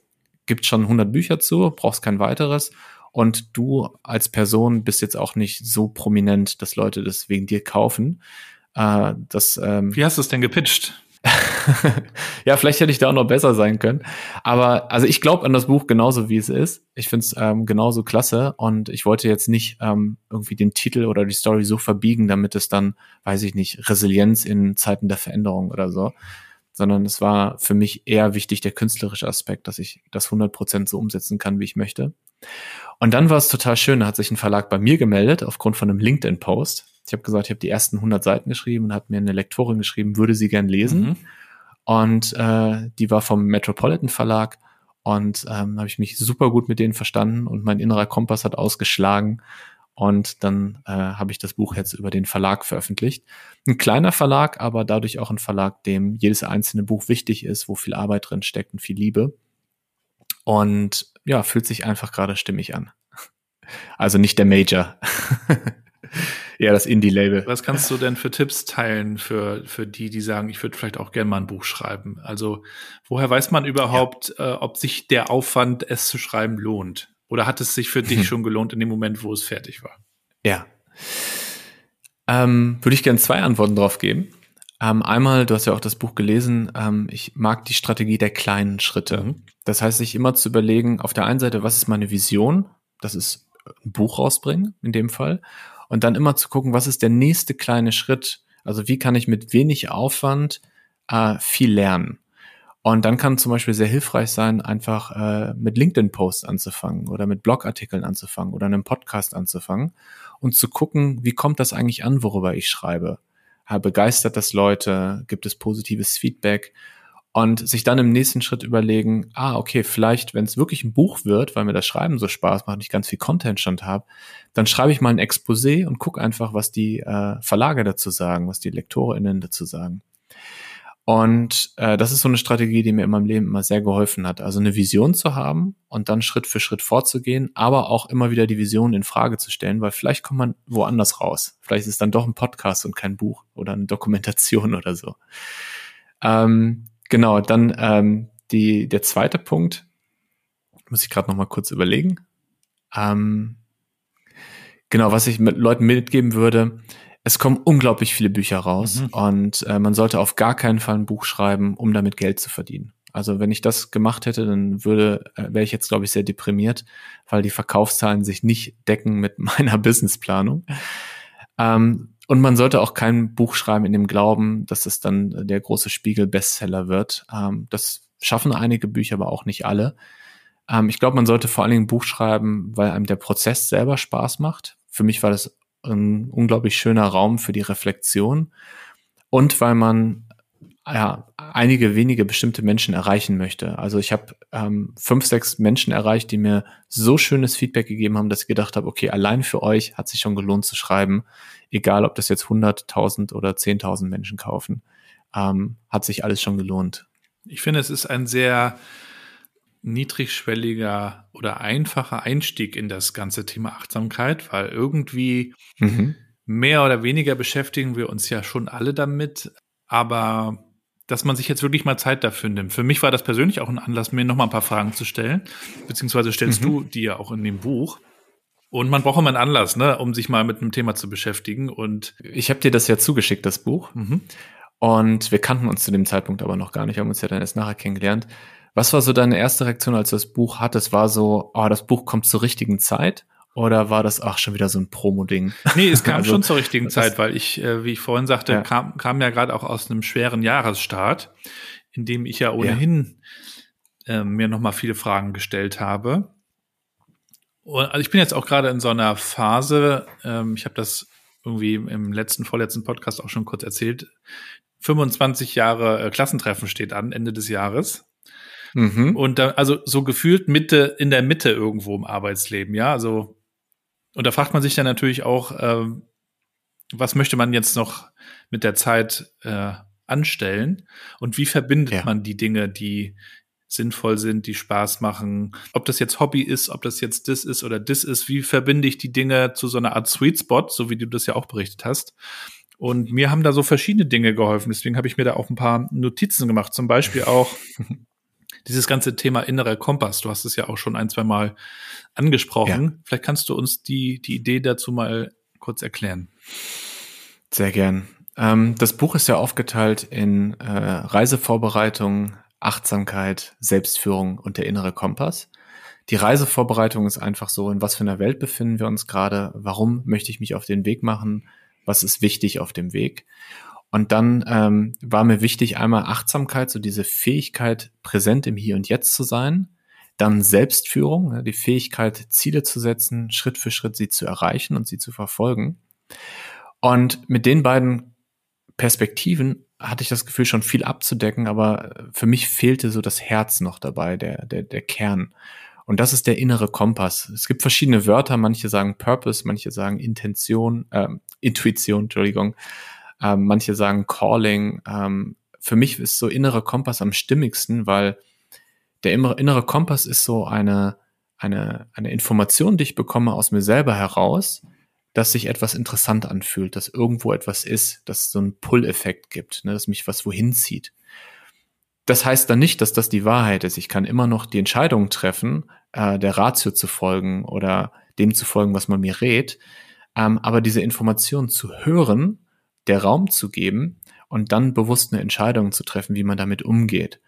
gibt schon 100 Bücher zu, brauchst kein weiteres. Und du als Person bist jetzt auch nicht so prominent, dass Leute das wegen dir kaufen. Äh, das, ähm, Wie hast du es denn gepitcht? ja, vielleicht hätte ich da auch noch besser sein können. Aber also ich glaube an das Buch genauso, wie es ist. Ich finde es ähm, genauso klasse und ich wollte jetzt nicht ähm, irgendwie den Titel oder die Story so verbiegen, damit es dann, weiß ich nicht, Resilienz in Zeiten der Veränderung oder so, sondern es war für mich eher wichtig der künstlerische Aspekt, dass ich das 100% so umsetzen kann, wie ich möchte. Und dann war es total schön, da hat sich ein Verlag bei mir gemeldet aufgrund von einem LinkedIn-Post ich habe gesagt, ich habe die ersten 100 Seiten geschrieben und hat mir eine Lektorin geschrieben, würde sie gern lesen. Mhm. Und äh, die war vom Metropolitan Verlag und ähm, habe ich mich super gut mit denen verstanden und mein innerer Kompass hat ausgeschlagen. Und dann äh, habe ich das Buch jetzt über den Verlag veröffentlicht. Ein kleiner Verlag, aber dadurch auch ein Verlag, dem jedes einzelne Buch wichtig ist, wo viel Arbeit drin steckt und viel Liebe. Und ja, fühlt sich einfach gerade stimmig an. Also nicht der Major. eher das Indie-Label. Was kannst du denn für Tipps teilen für, für die, die sagen, ich würde vielleicht auch gerne mal ein Buch schreiben? Also, woher weiß man überhaupt, ja. äh, ob sich der Aufwand, es zu schreiben, lohnt? Oder hat es sich für dich schon gelohnt in dem Moment, wo es fertig war? Ja. Ähm, würde ich gerne zwei Antworten drauf geben. Ähm, einmal, du hast ja auch das Buch gelesen, ähm, ich mag die Strategie der kleinen Schritte. Mhm. Das heißt, sich immer zu überlegen, auf der einen Seite, was ist meine Vision? Das ist ein Buch rausbringen, in dem Fall. Und dann immer zu gucken, was ist der nächste kleine Schritt? Also wie kann ich mit wenig Aufwand äh, viel lernen? Und dann kann zum Beispiel sehr hilfreich sein, einfach äh, mit LinkedIn-Posts anzufangen oder mit Blogartikeln anzufangen oder einem Podcast anzufangen und zu gucken, wie kommt das eigentlich an, worüber ich schreibe? Begeistert das Leute? Gibt es positives Feedback? Und sich dann im nächsten Schritt überlegen, ah, okay, vielleicht, wenn es wirklich ein Buch wird, weil mir das Schreiben so Spaß macht und ich ganz viel Content schon habe, dann schreibe ich mal ein Exposé und gucke einfach, was die äh, Verlage dazu sagen, was die LektorInnen dazu sagen. Und äh, das ist so eine Strategie, die mir in meinem Leben immer sehr geholfen hat. Also eine Vision zu haben und dann Schritt für Schritt vorzugehen, aber auch immer wieder die Vision in Frage zu stellen, weil vielleicht kommt man woanders raus. Vielleicht ist es dann doch ein Podcast und kein Buch oder eine Dokumentation oder so. Ähm, genau, dann ähm, die, der zweite Punkt, muss ich gerade noch mal kurz überlegen. Ähm, genau, was ich mit Leuten mitgeben würde, es kommen unglaublich viele Bücher raus Mhm. und äh, man sollte auf gar keinen Fall ein Buch schreiben, um damit Geld zu verdienen. Also wenn ich das gemacht hätte, dann würde, äh, wäre ich jetzt, glaube ich, sehr deprimiert, weil die Verkaufszahlen sich nicht decken mit meiner Businessplanung. Ähm, und man sollte auch kein Buch schreiben in dem Glauben, dass es dann der große Spiegel-Bestseller wird. Ähm, das schaffen einige Bücher, aber auch nicht alle. Ähm, ich glaube, man sollte vor allen Dingen ein Buch schreiben, weil einem der Prozess selber Spaß macht. Für mich war das ein unglaublich schöner Raum für die Reflexion und weil man ja einige wenige bestimmte Menschen erreichen möchte. Also ich habe ähm, fünf, sechs Menschen erreicht, die mir so schönes Feedback gegeben haben, dass ich gedacht habe, okay, allein für euch hat sich schon gelohnt zu schreiben, egal ob das jetzt 100.000 oder 10.000 Menschen kaufen, ähm, hat sich alles schon gelohnt. Ich finde, es ist ein sehr niedrigschwelliger oder einfacher Einstieg in das ganze Thema Achtsamkeit, weil irgendwie Mhm. mehr oder weniger beschäftigen wir uns ja schon alle damit, aber dass man sich jetzt wirklich mal Zeit dafür nimmt. Für mich war das persönlich auch ein Anlass, mir noch mal ein paar Fragen zu stellen, beziehungsweise stellst Mhm. du die ja auch in dem Buch. Und man braucht immer einen Anlass, ne, um sich mal mit einem Thema zu beschäftigen. Und Ich habe dir das ja zugeschickt, das Buch. mhm. Und wir kannten uns zu dem Zeitpunkt aber noch gar nicht, haben uns ja dann erst nachher kennengelernt. Was war so deine erste Reaktion, als du das Buch hattest? War so, oh, das Buch kommt zur richtigen Zeit? Oder war das, ach, schon wieder so ein Promo-Ding? Nee, es kam Also, schon zur richtigen Zeit, weil ich, äh, wie ich vorhin sagte, Ja. kam, kam ja gerade auch aus einem schweren Jahresstart, in dem ich ja ohnehin äh, mir nochmal viele Fragen gestellt habe. Und, also ich bin jetzt auch gerade in so einer Phase, ähm, ich habe das irgendwie im letzten, vorletzten Podcast auch schon kurz erzählt. 25 Jahre äh, Klassentreffen steht an, Ende des Jahres. Mhm. Und da, also so gefühlt Mitte, in der Mitte irgendwo im Arbeitsleben, ja. Also, und da fragt man sich dann natürlich auch, ähm, was möchte man jetzt noch mit der Zeit äh, anstellen und wie verbindet Ja. man die Dinge, die sinnvoll sind, die Spaß machen, ob das jetzt Hobby ist, ob das jetzt das ist oder das ist, wie verbinde ich die Dinge zu so einer Art Sweet Spot, so wie du das ja auch berichtet hast. Und mir haben da so verschiedene Dinge geholfen, deswegen habe ich mir da auch ein paar Notizen gemacht, zum Beispiel auch dieses ganze Thema innerer Kompass. Du hast es ja auch schon ein, zwei Mal angesprochen. Vielleicht kannst du uns die, die Idee dazu mal kurz erklären. Sehr gern. Ähm, das Buch ist ja aufgeteilt in äh, Reisevorbereitung, Achtsamkeit, Selbstführung und der innere Kompass. Die Reisevorbereitung ist einfach so, in was für einer Welt befinden wir uns gerade, warum möchte ich mich auf den Weg machen, was ist wichtig auf dem Weg. Und dann ähm, war mir wichtig einmal Achtsamkeit, so diese Fähigkeit, präsent im Hier und Jetzt zu sein. Dann Selbstführung, die Fähigkeit, Ziele zu setzen, Schritt für Schritt sie zu erreichen und sie zu verfolgen. Und mit den beiden Perspektiven hatte ich das Gefühl, schon viel abzudecken, aber für mich fehlte so das Herz noch dabei, der, der, der Kern. Und das ist der innere Kompass. Es gibt verschiedene Wörter, manche sagen Purpose, manche sagen Intention, äh, Intuition, Entschuldigung, äh, manche sagen Calling. Ähm, für mich ist so innere Kompass am stimmigsten, weil der innere, innere Kompass ist so eine, eine, eine Information, die ich bekomme aus mir selber heraus, dass sich etwas interessant anfühlt, dass irgendwo etwas ist, dass es so einen Pull-Effekt gibt, ne, dass mich was wohin zieht. Das heißt dann nicht, dass das die Wahrheit ist. Ich kann immer noch die Entscheidung treffen, äh, der Ratio zu folgen oder dem zu folgen, was man mir rät. Ähm, aber diese Information zu hören, der Raum zu geben und dann bewusst eine Entscheidung zu treffen, wie man damit umgeht.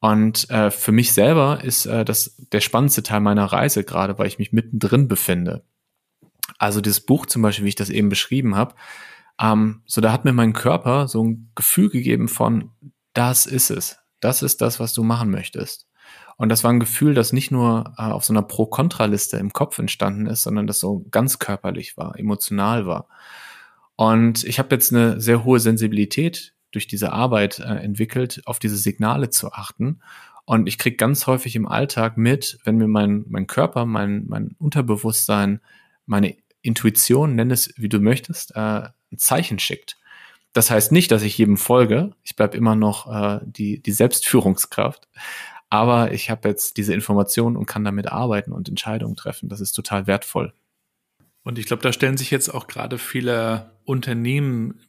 Und äh, für mich selber ist äh, das der spannendste Teil meiner Reise gerade, weil ich mich mittendrin befinde. Also dieses Buch zum Beispiel, wie ich das eben beschrieben habe, ähm, so da hat mir mein Körper so ein Gefühl gegeben von, das ist es, das ist das, was du machen möchtest. Und das war ein Gefühl, das nicht nur äh, auf so einer Pro-Kontra-Liste im Kopf entstanden ist, sondern das so ganz körperlich war, emotional war. Und ich habe jetzt eine sehr hohe Sensibilität durch diese Arbeit äh, entwickelt, auf diese Signale zu achten. Und ich krieg ganz häufig im Alltag mit, wenn mir mein, mein Körper, mein, mein Unterbewusstsein, meine Intuition, nenn es wie du möchtest, äh, ein Zeichen schickt. Das heißt nicht, dass ich jedem folge. Ich bleibe immer noch äh, die, die Selbstführungskraft. Aber ich habe jetzt diese Informationen und kann damit arbeiten und Entscheidungen treffen. Das ist total wertvoll. Und ich glaube, da stellen sich jetzt auch gerade viele Unternehmen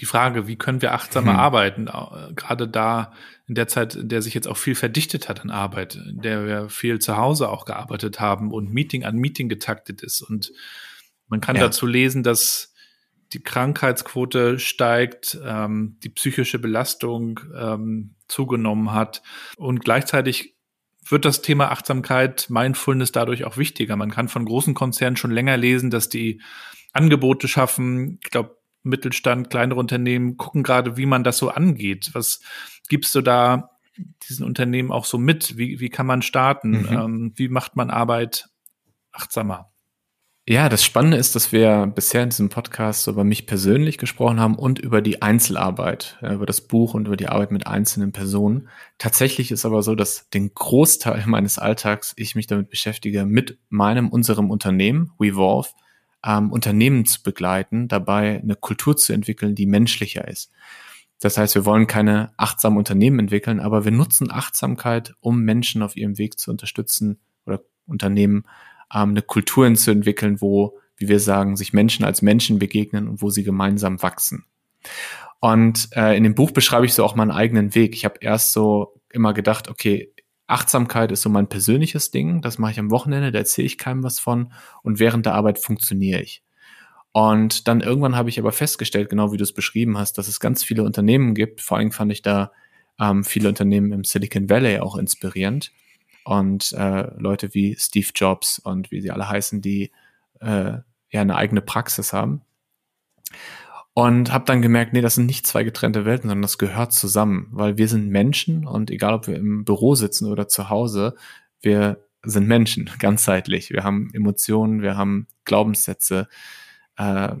die Frage, wie können wir achtsamer hm. arbeiten? Gerade da in der Zeit, in der sich jetzt auch viel verdichtet hat an Arbeit, in der wir viel zu Hause auch gearbeitet haben und Meeting an Meeting getaktet ist. Und man kann ja. dazu lesen, dass die Krankheitsquote steigt, ähm, die psychische Belastung ähm, zugenommen hat und gleichzeitig wird das Thema Achtsamkeit, Mindfulness dadurch auch wichtiger. Man kann von großen Konzernen schon länger lesen, dass die Angebote schaffen. Ich glaube, Mittelstand, kleinere Unternehmen gucken gerade, wie man das so angeht. Was gibst du da diesen Unternehmen auch so mit? Wie, wie kann man starten? Mhm. Ähm, wie macht man Arbeit achtsamer? Ja, das Spannende ist, dass wir bisher in diesem Podcast über mich persönlich gesprochen haben und über die Einzelarbeit, über das Buch und über die Arbeit mit einzelnen Personen. Tatsächlich ist aber so, dass den Großteil meines Alltags ich mich damit beschäftige, mit meinem, unserem Unternehmen, Wevolve, ähm, Unternehmen zu begleiten, dabei eine Kultur zu entwickeln, die menschlicher ist. Das heißt, wir wollen keine achtsamen Unternehmen entwickeln, aber wir nutzen Achtsamkeit, um Menschen auf ihrem Weg zu unterstützen oder Unternehmen ähm, eine Kultur zu entwickeln, wo, wie wir sagen, sich Menschen als Menschen begegnen und wo sie gemeinsam wachsen. Und äh, in dem Buch beschreibe ich so auch meinen eigenen Weg. Ich habe erst so immer gedacht, okay, Achtsamkeit ist so mein persönliches Ding. Das mache ich am Wochenende, da erzähle ich keinem was von. Und während der Arbeit funktioniere ich. Und dann irgendwann habe ich aber festgestellt, genau wie du es beschrieben hast, dass es ganz viele Unternehmen gibt. Vor allem fand ich da ähm, viele Unternehmen im Silicon Valley auch inspirierend. Und äh, Leute wie Steve Jobs und wie sie alle heißen, die äh, ja eine eigene Praxis haben. Und habe dann gemerkt, nee, das sind nicht zwei getrennte Welten, sondern das gehört zusammen, weil wir sind Menschen und egal ob wir im Büro sitzen oder zu Hause, wir sind Menschen, ganzheitlich. Wir haben Emotionen, wir haben Glaubenssätze, äh,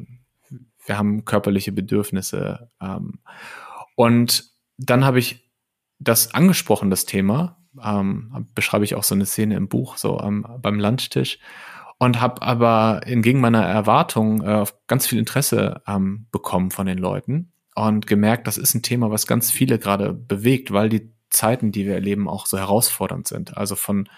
wir haben körperliche Bedürfnisse. Ähm, und dann habe ich das angesprochen, das Thema, ähm, beschreibe ich auch so eine Szene im Buch, so ähm, beim Lunchtisch und habe aber entgegen meiner Erwartung äh, ganz viel Interesse ähm, bekommen von den Leuten und gemerkt, das ist ein Thema, was ganz viele gerade bewegt, weil die Zeiten, die wir erleben, auch so herausfordernd sind. Also von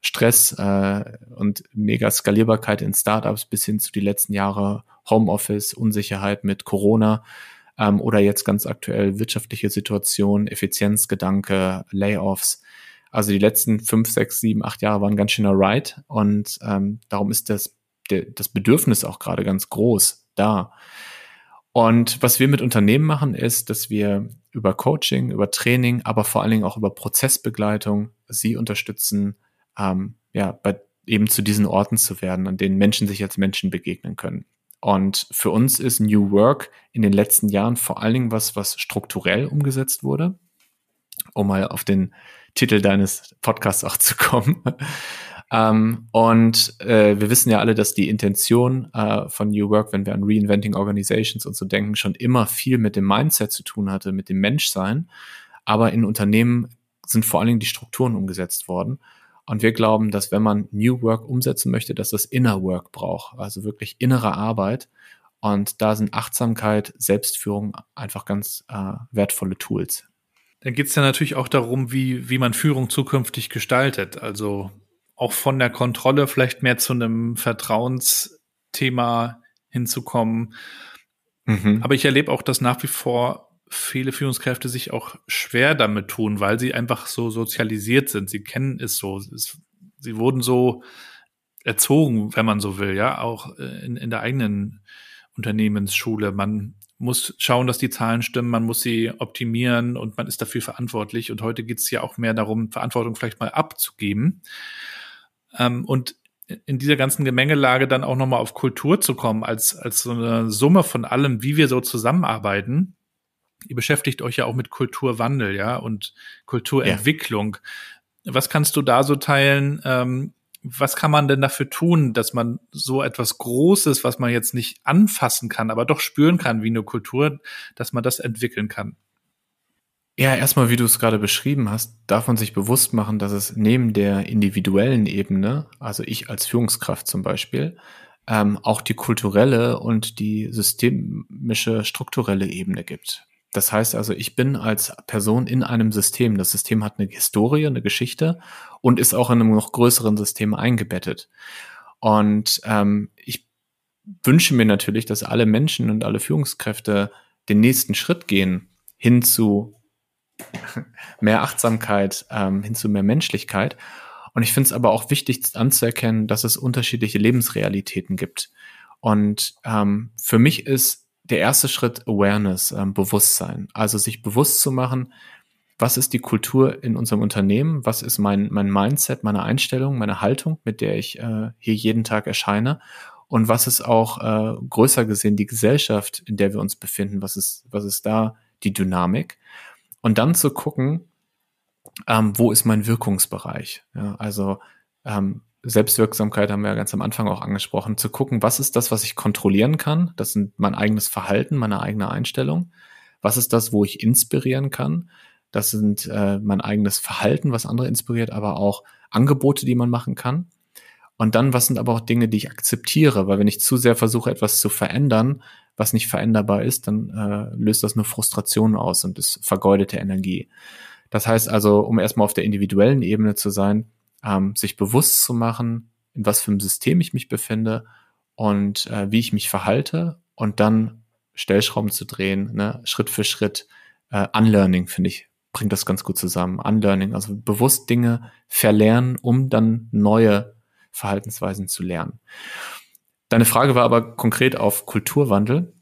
Stress äh, und mega Skalierbarkeit in Startups bis hin zu die letzten Jahre Homeoffice, Unsicherheit mit Corona ähm, oder jetzt ganz aktuell wirtschaftliche Situation, Effizienzgedanke, Layoffs. Also die letzten fünf, sechs, sieben, acht Jahre waren ganz schöner Ride und ähm, darum ist das, der, das Bedürfnis auch gerade ganz groß da. Und was wir mit Unternehmen machen, ist, dass wir über Coaching, über Training, aber vor allen Dingen auch über Prozessbegleitung sie unterstützen, ähm, ja, bei, eben zu diesen Orten zu werden, an denen Menschen sich als Menschen begegnen können. Und für uns ist New Work in den letzten Jahren vor allen Dingen was, was strukturell umgesetzt wurde. Um mal auf den Titel deines Podcasts auch zu kommen. ähm, und äh, wir wissen ja alle, dass die Intention äh, von New Work, wenn wir an Reinventing Organizations und so denken, schon immer viel mit dem Mindset zu tun hatte, mit dem Menschsein. Aber in Unternehmen sind vor allen Dingen die Strukturen umgesetzt worden. Und wir glauben, dass wenn man New Work umsetzen möchte, dass das Inner Work braucht, also wirklich innere Arbeit. Und da sind Achtsamkeit, Selbstführung einfach ganz äh, wertvolle Tools. Dann geht es ja natürlich auch darum, wie, wie man Führung zukünftig gestaltet. Also auch von der Kontrolle vielleicht mehr zu einem Vertrauensthema hinzukommen. Mhm. Aber ich erlebe auch, dass nach wie vor viele Führungskräfte sich auch schwer damit tun, weil sie einfach so sozialisiert sind. Sie kennen es so. Es, sie wurden so erzogen, wenn man so will, ja, auch in, in der eigenen Unternehmensschule. Man muss schauen, dass die Zahlen stimmen, man muss sie optimieren und man ist dafür verantwortlich. Und heute geht es ja auch mehr darum, Verantwortung vielleicht mal abzugeben. Ähm, und in dieser ganzen Gemengelage dann auch nochmal auf Kultur zu kommen, als, als so eine Summe von allem, wie wir so zusammenarbeiten. Ihr beschäftigt euch ja auch mit Kulturwandel, ja, und Kulturentwicklung. Ja. Was kannst du da so teilen? Ähm, was kann man denn dafür tun, dass man so etwas Großes, was man jetzt nicht anfassen kann, aber doch spüren kann wie eine Kultur, dass man das entwickeln kann? Ja, erstmal, wie du es gerade beschrieben hast, darf man sich bewusst machen, dass es neben der individuellen Ebene, also ich als Führungskraft zum Beispiel, ähm, auch die kulturelle und die systemische, strukturelle Ebene gibt. Das heißt also, ich bin als Person in einem System. Das System hat eine Historie, eine Geschichte und ist auch in einem noch größeren System eingebettet. Und ähm, ich wünsche mir natürlich, dass alle Menschen und alle Führungskräfte den nächsten Schritt gehen hin zu mehr Achtsamkeit, ähm, hin zu mehr Menschlichkeit. Und ich finde es aber auch wichtig anzuerkennen, dass es unterschiedliche Lebensrealitäten gibt. Und ähm, für mich ist der erste Schritt Awareness, ähm, Bewusstsein. Also sich bewusst zu machen, was ist die Kultur in unserem Unternehmen, was ist mein, mein Mindset, meine Einstellung, meine Haltung, mit der ich äh, hier jeden Tag erscheine und was ist auch äh, größer gesehen die Gesellschaft, in der wir uns befinden, was ist, was ist da die Dynamik und dann zu gucken, ähm, wo ist mein Wirkungsbereich. Ja, also ähm, Selbstwirksamkeit haben wir ja ganz am Anfang auch angesprochen, zu gucken, was ist das, was ich kontrollieren kann? Das sind mein eigenes Verhalten, meine eigene Einstellung. Was ist das, wo ich inspirieren kann? Das sind äh, mein eigenes Verhalten, was andere inspiriert, aber auch Angebote, die man machen kann. Und dann, was sind aber auch Dinge, die ich akzeptiere? Weil wenn ich zu sehr versuche, etwas zu verändern, was nicht veränderbar ist, dann äh, löst das nur Frustration aus und ist vergeudete Energie. Das heißt also, um erstmal auf der individuellen Ebene zu sein, ähm, sich bewusst zu machen, in was für einem System ich mich befinde und äh, wie ich mich verhalte und dann Stellschrauben zu drehen, ne, Schritt für Schritt. Äh, Unlearning, finde ich, bringt das ganz gut zusammen. Unlearning, also bewusst Dinge verlernen, um dann neue Verhaltensweisen zu lernen. Deine Frage war aber konkret auf Kulturwandel.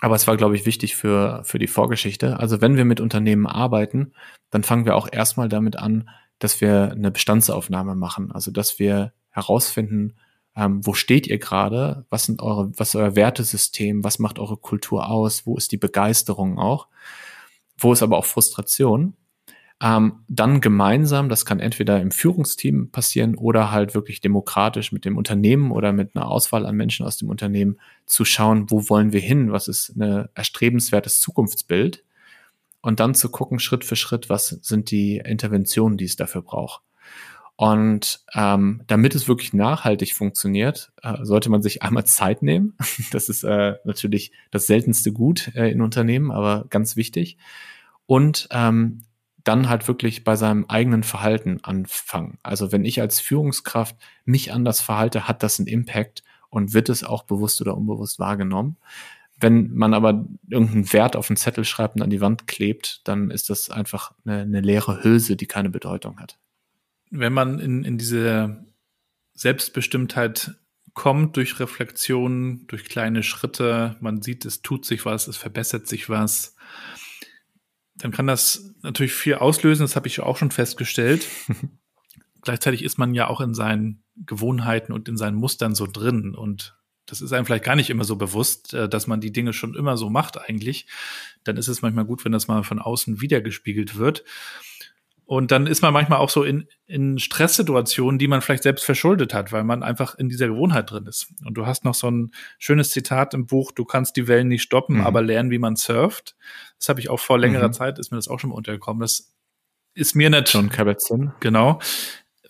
Aber es war, glaube ich, wichtig für, für die Vorgeschichte. Also wenn wir mit Unternehmen arbeiten, dann fangen wir auch erstmal damit an, dass wir eine Bestandsaufnahme machen. Also dass wir herausfinden, ähm, wo steht ihr gerade, was sind eure, was ist euer Wertesystem, was macht eure Kultur aus, wo ist die Begeisterung auch, wo ist aber auch Frustration. Ähm, dann gemeinsam, das kann entweder im Führungsteam passieren oder halt wirklich demokratisch mit dem Unternehmen oder mit einer Auswahl an Menschen aus dem Unternehmen zu schauen, wo wollen wir hin, was ist ein erstrebenswertes Zukunftsbild und dann zu gucken, Schritt für Schritt, was sind die Interventionen, die es dafür braucht. Und ähm, damit es wirklich nachhaltig funktioniert, äh, sollte man sich einmal Zeit nehmen. Das ist äh, natürlich das seltenste Gut äh, in Unternehmen, aber ganz wichtig. Und ähm, dann halt wirklich bei seinem eigenen Verhalten anfangen. Also wenn ich als Führungskraft mich anders verhalte, hat das einen Impact und wird es auch bewusst oder unbewusst wahrgenommen. Wenn man aber irgendeinen Wert auf einen Zettel schreibt und an die Wand klebt, dann ist das einfach eine, eine leere Hülse, die keine Bedeutung hat. Wenn man in, in diese Selbstbestimmtheit kommt durch Reflexion, durch kleine Schritte, man sieht, es tut sich was, es verbessert sich was, dann kann das natürlich viel auslösen, das habe ich auch schon festgestellt. Gleichzeitig ist man ja auch in seinen Gewohnheiten und in seinen Mustern so drin und das ist einem vielleicht gar nicht immer so bewusst, äh, dass man die Dinge schon immer so macht eigentlich. Dann ist es manchmal gut, wenn das mal von außen wiedergespiegelt wird. Und dann ist man manchmal auch so in, in Stresssituationen, die man vielleicht selbst verschuldet hat, weil man einfach in dieser Gewohnheit drin ist. Und du hast noch so ein schönes Zitat im Buch, du kannst die Wellen nicht stoppen, mhm. aber lernen, wie man surft. Das habe ich auch vor längerer mhm. Zeit, ist mir das auch schon mal untergekommen. Das ist mir nicht. John Kabat-Zinn. Genau.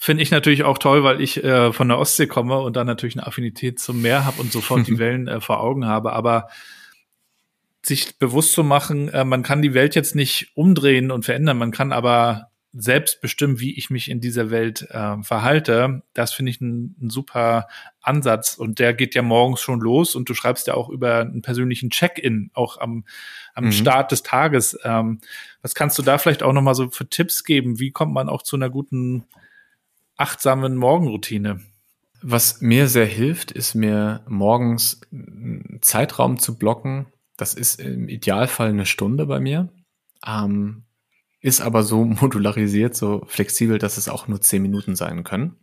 Finde ich natürlich auch toll, weil ich äh, von der Ostsee komme und dann natürlich eine Affinität zum Meer habe und sofort die Wellen äh, vor Augen habe. Aber sich bewusst zu machen, äh, man kann die Welt jetzt nicht umdrehen und verändern, man kann aber selbst bestimmen, wie ich mich in dieser Welt äh, verhalte, das finde ich ein, ein super Ansatz. Und der geht ja morgens schon los und du schreibst ja auch über einen persönlichen Check-in, auch am, am mhm. Start des Tages. Ähm, was kannst du da vielleicht auch nochmal so für Tipps geben? Wie kommt man auch zu einer guten achtsamen Morgenroutine? Was mir sehr hilft, ist mir morgens Zeitraum zu blocken, das ist im Idealfall eine Stunde bei mir, ähm, ist aber so modularisiert, so flexibel, dass es auch nur zehn Minuten sein können.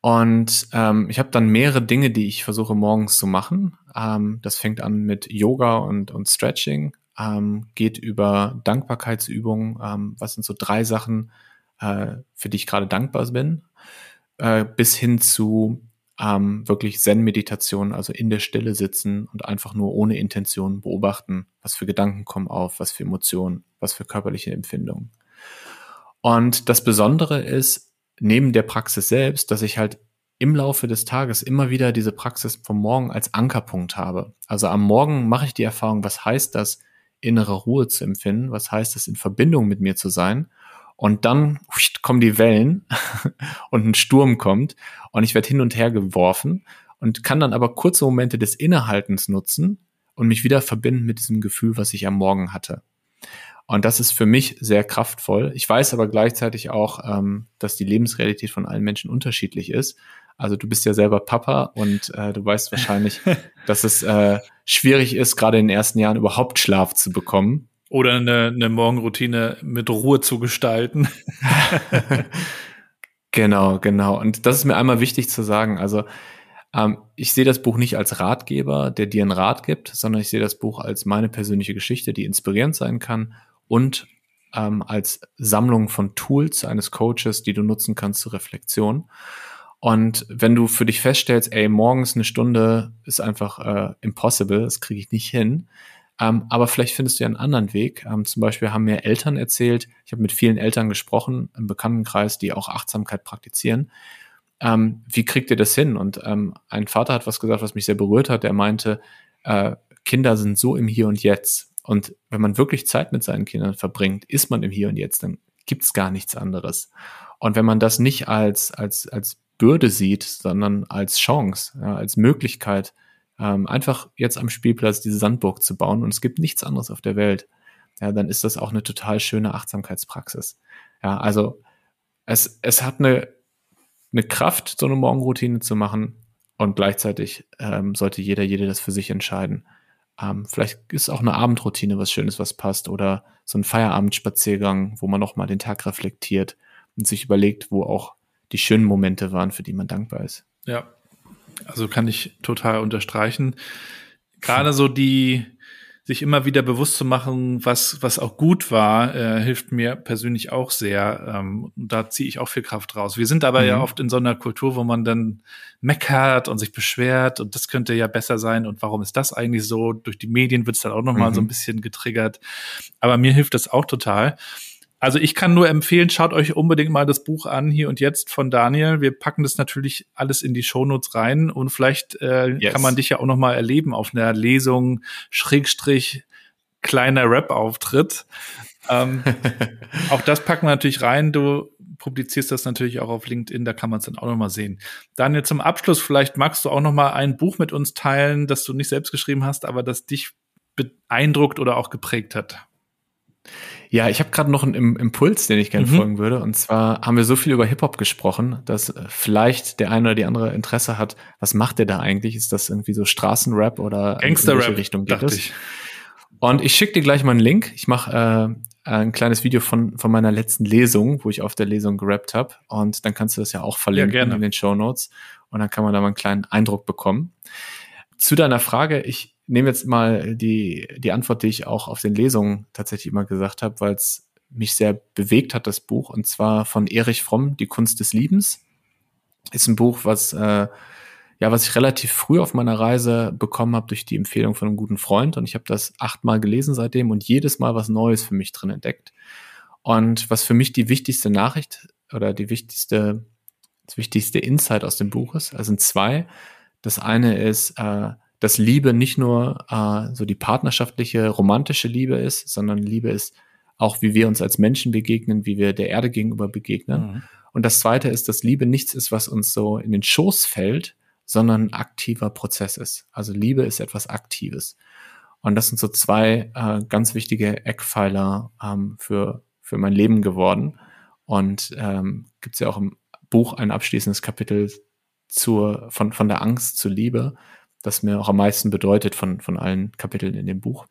Und ähm, ich habe dann mehrere Dinge, die ich versuche morgens zu machen. Ähm, das fängt an mit Yoga und, und Stretching, ähm, geht über Dankbarkeitsübungen. Ähm, was sind so drei Sachen, äh, für die ich gerade dankbar bin, äh, bis hin zu ähm, wirklich Zen-Meditation, also in der Stille sitzen und einfach nur ohne Intention beobachten, was für Gedanken kommen auf, was für Emotionen, was für körperliche Empfindungen. Und das Besondere ist, neben der Praxis selbst, dass ich halt im Laufe des Tages immer wieder diese Praxis vom Morgen als Ankerpunkt habe. Also am Morgen mache ich die Erfahrung, was heißt das, innere Ruhe zu empfinden, was heißt das, in Verbindung mit mir zu sein. Und dann kommen die Wellen und ein Sturm kommt und ich werde hin und her geworfen und kann dann aber kurze Momente des Innehaltens nutzen und mich wieder verbinden mit diesem Gefühl, was ich am Morgen hatte. Und das ist für mich sehr kraftvoll. Ich weiß aber gleichzeitig auch, ähm, dass die Lebensrealität von allen Menschen unterschiedlich ist. Also du bist ja selber Papa und äh, du weißt wahrscheinlich, dass es äh, schwierig ist, gerade in den ersten Jahren überhaupt Schlaf zu bekommen. Oder eine, eine Morgenroutine mit Ruhe zu gestalten. genau, genau. Und das ist mir einmal wichtig zu sagen. Also ähm, ich sehe das Buch nicht als Ratgeber, der dir einen Rat gibt, sondern ich sehe das Buch als meine persönliche Geschichte, die inspirierend sein kann und ähm, als Sammlung von Tools eines Coaches, die du nutzen kannst zur Reflexion. Und wenn du für dich feststellst, ey, morgens eine Stunde ist einfach äh, impossible, das kriege ich nicht hin, ähm, aber vielleicht findest du ja einen anderen Weg. Ähm, zum Beispiel haben mir Eltern erzählt, ich habe mit vielen Eltern gesprochen im Bekanntenkreis, die auch Achtsamkeit praktizieren. Ähm, wie kriegt ihr das hin? Und ähm, ein Vater hat was gesagt, was mich sehr berührt hat. Er meinte, äh, Kinder sind so im Hier und Jetzt. Und wenn man wirklich Zeit mit seinen Kindern verbringt, ist man im Hier und Jetzt, dann gibt es gar nichts anderes. Und wenn man das nicht als, als, als Bürde sieht, sondern als Chance, ja, als Möglichkeit, ähm, einfach jetzt am Spielplatz diese Sandburg zu bauen und es gibt nichts anderes auf der Welt, ja, dann ist das auch eine total schöne Achtsamkeitspraxis. Ja, also es, es hat eine, eine Kraft, so eine Morgenroutine zu machen und gleichzeitig ähm, sollte jeder, jede das für sich entscheiden. Ähm, vielleicht ist auch eine Abendroutine was Schönes, was passt oder so ein Feierabendspaziergang, wo man nochmal den Tag reflektiert und sich überlegt, wo auch die schönen Momente waren, für die man dankbar ist. Ja, also kann ich total unterstreichen. Gerade so die, sich immer wieder bewusst zu machen, was, was auch gut war, äh, hilft mir persönlich auch sehr. Ähm, da ziehe ich auch viel Kraft raus. Wir sind aber mhm. ja oft in so einer Kultur, wo man dann meckert und sich beschwert und das könnte ja besser sein und warum ist das eigentlich so? Durch die Medien wird es dann auch nochmal mhm. so ein bisschen getriggert. Aber mir hilft das auch total. Also ich kann nur empfehlen, schaut euch unbedingt mal das Buch an, hier und jetzt von Daniel. Wir packen das natürlich alles in die Shownotes rein und vielleicht äh, yes. kann man dich ja auch noch mal erleben auf einer Lesung, Schrägstrich, kleiner Rap-Auftritt. ähm, auch das packen wir natürlich rein. Du publizierst das natürlich auch auf LinkedIn, da kann man es dann auch noch mal sehen. Daniel, zum Abschluss, vielleicht magst du auch noch mal ein Buch mit uns teilen, das du nicht selbst geschrieben hast, aber das dich beeindruckt oder auch geprägt hat. Ja, ich habe gerade noch einen Impuls, den ich gerne mhm. folgen würde. Und zwar haben wir so viel über Hip-Hop gesprochen, dass äh, vielleicht der eine oder die andere Interesse hat, was macht der da eigentlich? Ist das irgendwie so Straßenrap oder Gangster-Rap, in Richtung geht? Ich. Und ich schicke dir gleich mal einen Link. Ich mache äh, ein kleines Video von, von meiner letzten Lesung, wo ich auf der Lesung gerappt habe. Und dann kannst du das ja auch verlinken ja, in den Show Notes. Und dann kann man da mal einen kleinen Eindruck bekommen. Zu deiner Frage, ich, nehme jetzt mal die, die Antwort, die ich auch auf den Lesungen tatsächlich immer gesagt habe, weil es mich sehr bewegt hat, das Buch, und zwar von Erich Fromm, Die Kunst des Liebens. Ist ein Buch, was, äh, ja, was ich relativ früh auf meiner Reise bekommen habe durch die Empfehlung von einem guten Freund. Und ich habe das achtmal gelesen seitdem und jedes Mal was Neues für mich drin entdeckt. Und was für mich die wichtigste Nachricht oder die wichtigste, das wichtigste Insight aus dem Buch ist, also sind zwei. Das eine ist, äh, dass Liebe nicht nur äh, so die partnerschaftliche, romantische Liebe ist, sondern Liebe ist auch, wie wir uns als Menschen begegnen, wie wir der Erde gegenüber begegnen. Mhm. Und das Zweite ist, dass Liebe nichts ist, was uns so in den Schoß fällt, sondern ein aktiver Prozess ist. Also Liebe ist etwas Aktives. Und das sind so zwei äh, ganz wichtige Eckpfeiler ähm, für, für mein Leben geworden. Und ähm, gibt es ja auch im Buch ein abschließendes Kapitel zur, von, von der Angst zur Liebe, das mir auch am meisten bedeutet von, von allen Kapiteln in dem Buch.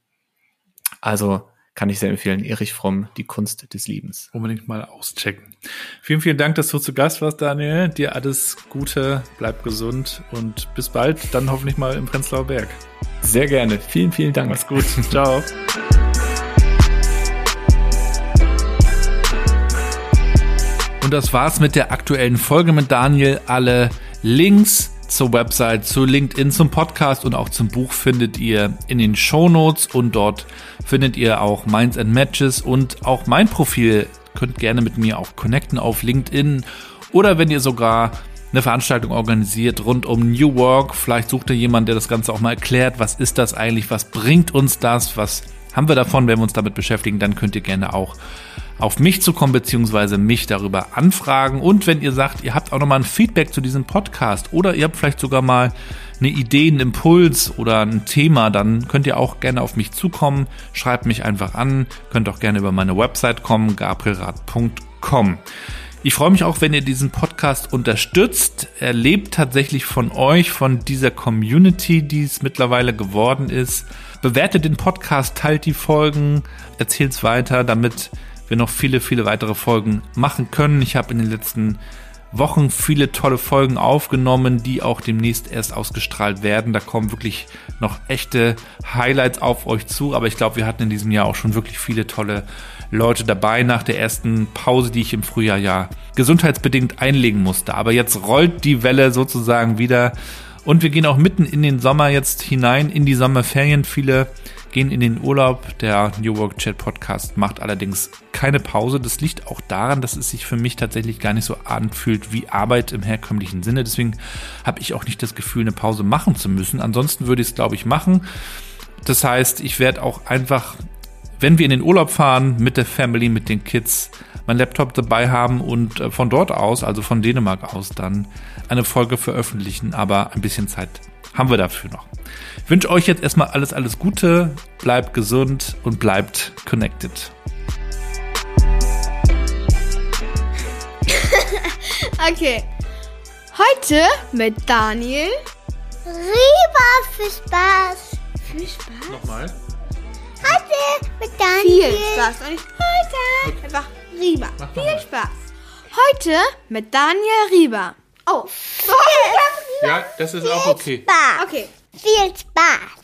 Also kann ich sehr empfehlen, Erich Fromm, Die Kunst des Liebens. Unbedingt mal auschecken. Vielen, vielen Dank, dass du zu Gast warst, Daniel. Dir alles Gute, bleib gesund und bis bald, dann hoffentlich mal im Prenzlauer Berg. Sehr gerne. Vielen, vielen Dank. Mach's gut. Ciao. Und das war's mit der aktuellen Folge mit Daniel. Alle Links zur Website, zu LinkedIn, zum Podcast und auch zum Buch findet ihr in den Show Notes und dort findet ihr auch Minds and Matches und auch mein Profil. Könnt gerne mit mir auch connecten auf LinkedIn oder wenn ihr sogar eine Veranstaltung organisiert rund um New Work. Vielleicht sucht ihr jemanden, der das Ganze auch mal erklärt. Was ist das eigentlich? Was bringt uns das? Was haben wir davon, wenn wir uns damit beschäftigen? Dann könnt ihr gerne auch auf mich zukommen, beziehungsweise mich darüber anfragen. Und wenn ihr sagt, ihr habt auch nochmal ein Feedback zu diesem Podcast oder ihr habt vielleicht sogar mal eine Idee, einen Impuls oder ein Thema, dann könnt ihr auch gerne auf mich zukommen. Schreibt mich einfach an, könnt auch gerne über meine Website kommen, gabrielrad.com. Ich freue mich auch, wenn ihr diesen Podcast unterstützt. Er lebt tatsächlich von euch, von dieser Community, die es mittlerweile geworden ist. Bewertet den Podcast, teilt die Folgen, erzählt es weiter, damit wir noch viele, viele weitere Folgen machen können. Ich habe in den letzten Wochen viele tolle Folgen aufgenommen, die auch demnächst erst ausgestrahlt werden. Da kommen wirklich noch echte Highlights auf euch zu. Aber ich glaube, wir hatten in diesem Jahr auch schon wirklich viele tolle Leute dabei nach der ersten Pause, die ich im Frühjahr ja gesundheitsbedingt einlegen musste. Aber jetzt rollt die Welle sozusagen wieder und wir gehen auch mitten in den Sommer jetzt hinein, in die Sommerferien. Viele gehen in den Urlaub. Der New Work Chat Podcast macht allerdings keine Pause. Das liegt auch daran, dass es sich für mich tatsächlich gar nicht so anfühlt wie Arbeit im herkömmlichen Sinne. Deswegen habe ich auch nicht das Gefühl, eine Pause machen zu müssen. Ansonsten würde ich es, glaube ich, machen. Das heißt, ich werde auch einfach wenn wir in den Urlaub fahren mit der Family, mit den Kids, mein Laptop dabei haben und äh, von dort aus, also von Dänemark aus, dann eine Folge veröffentlichen. Aber ein bisschen Zeit haben wir dafür noch. Ich wünsche euch jetzt erstmal alles, alles Gute, bleibt gesund und bleibt connected. Okay. Heute mit Daniel. Rieber für Spaß. Viel Spaß. Nochmal. Heute mit Daniel. Viel Spaß. Und nicht heute. Einfach Rieber. Viel Spaß. Heute mit Daniel Rieber. Oh. Ja, das ist auch okay. Spaß. Okay. Viel Spaß.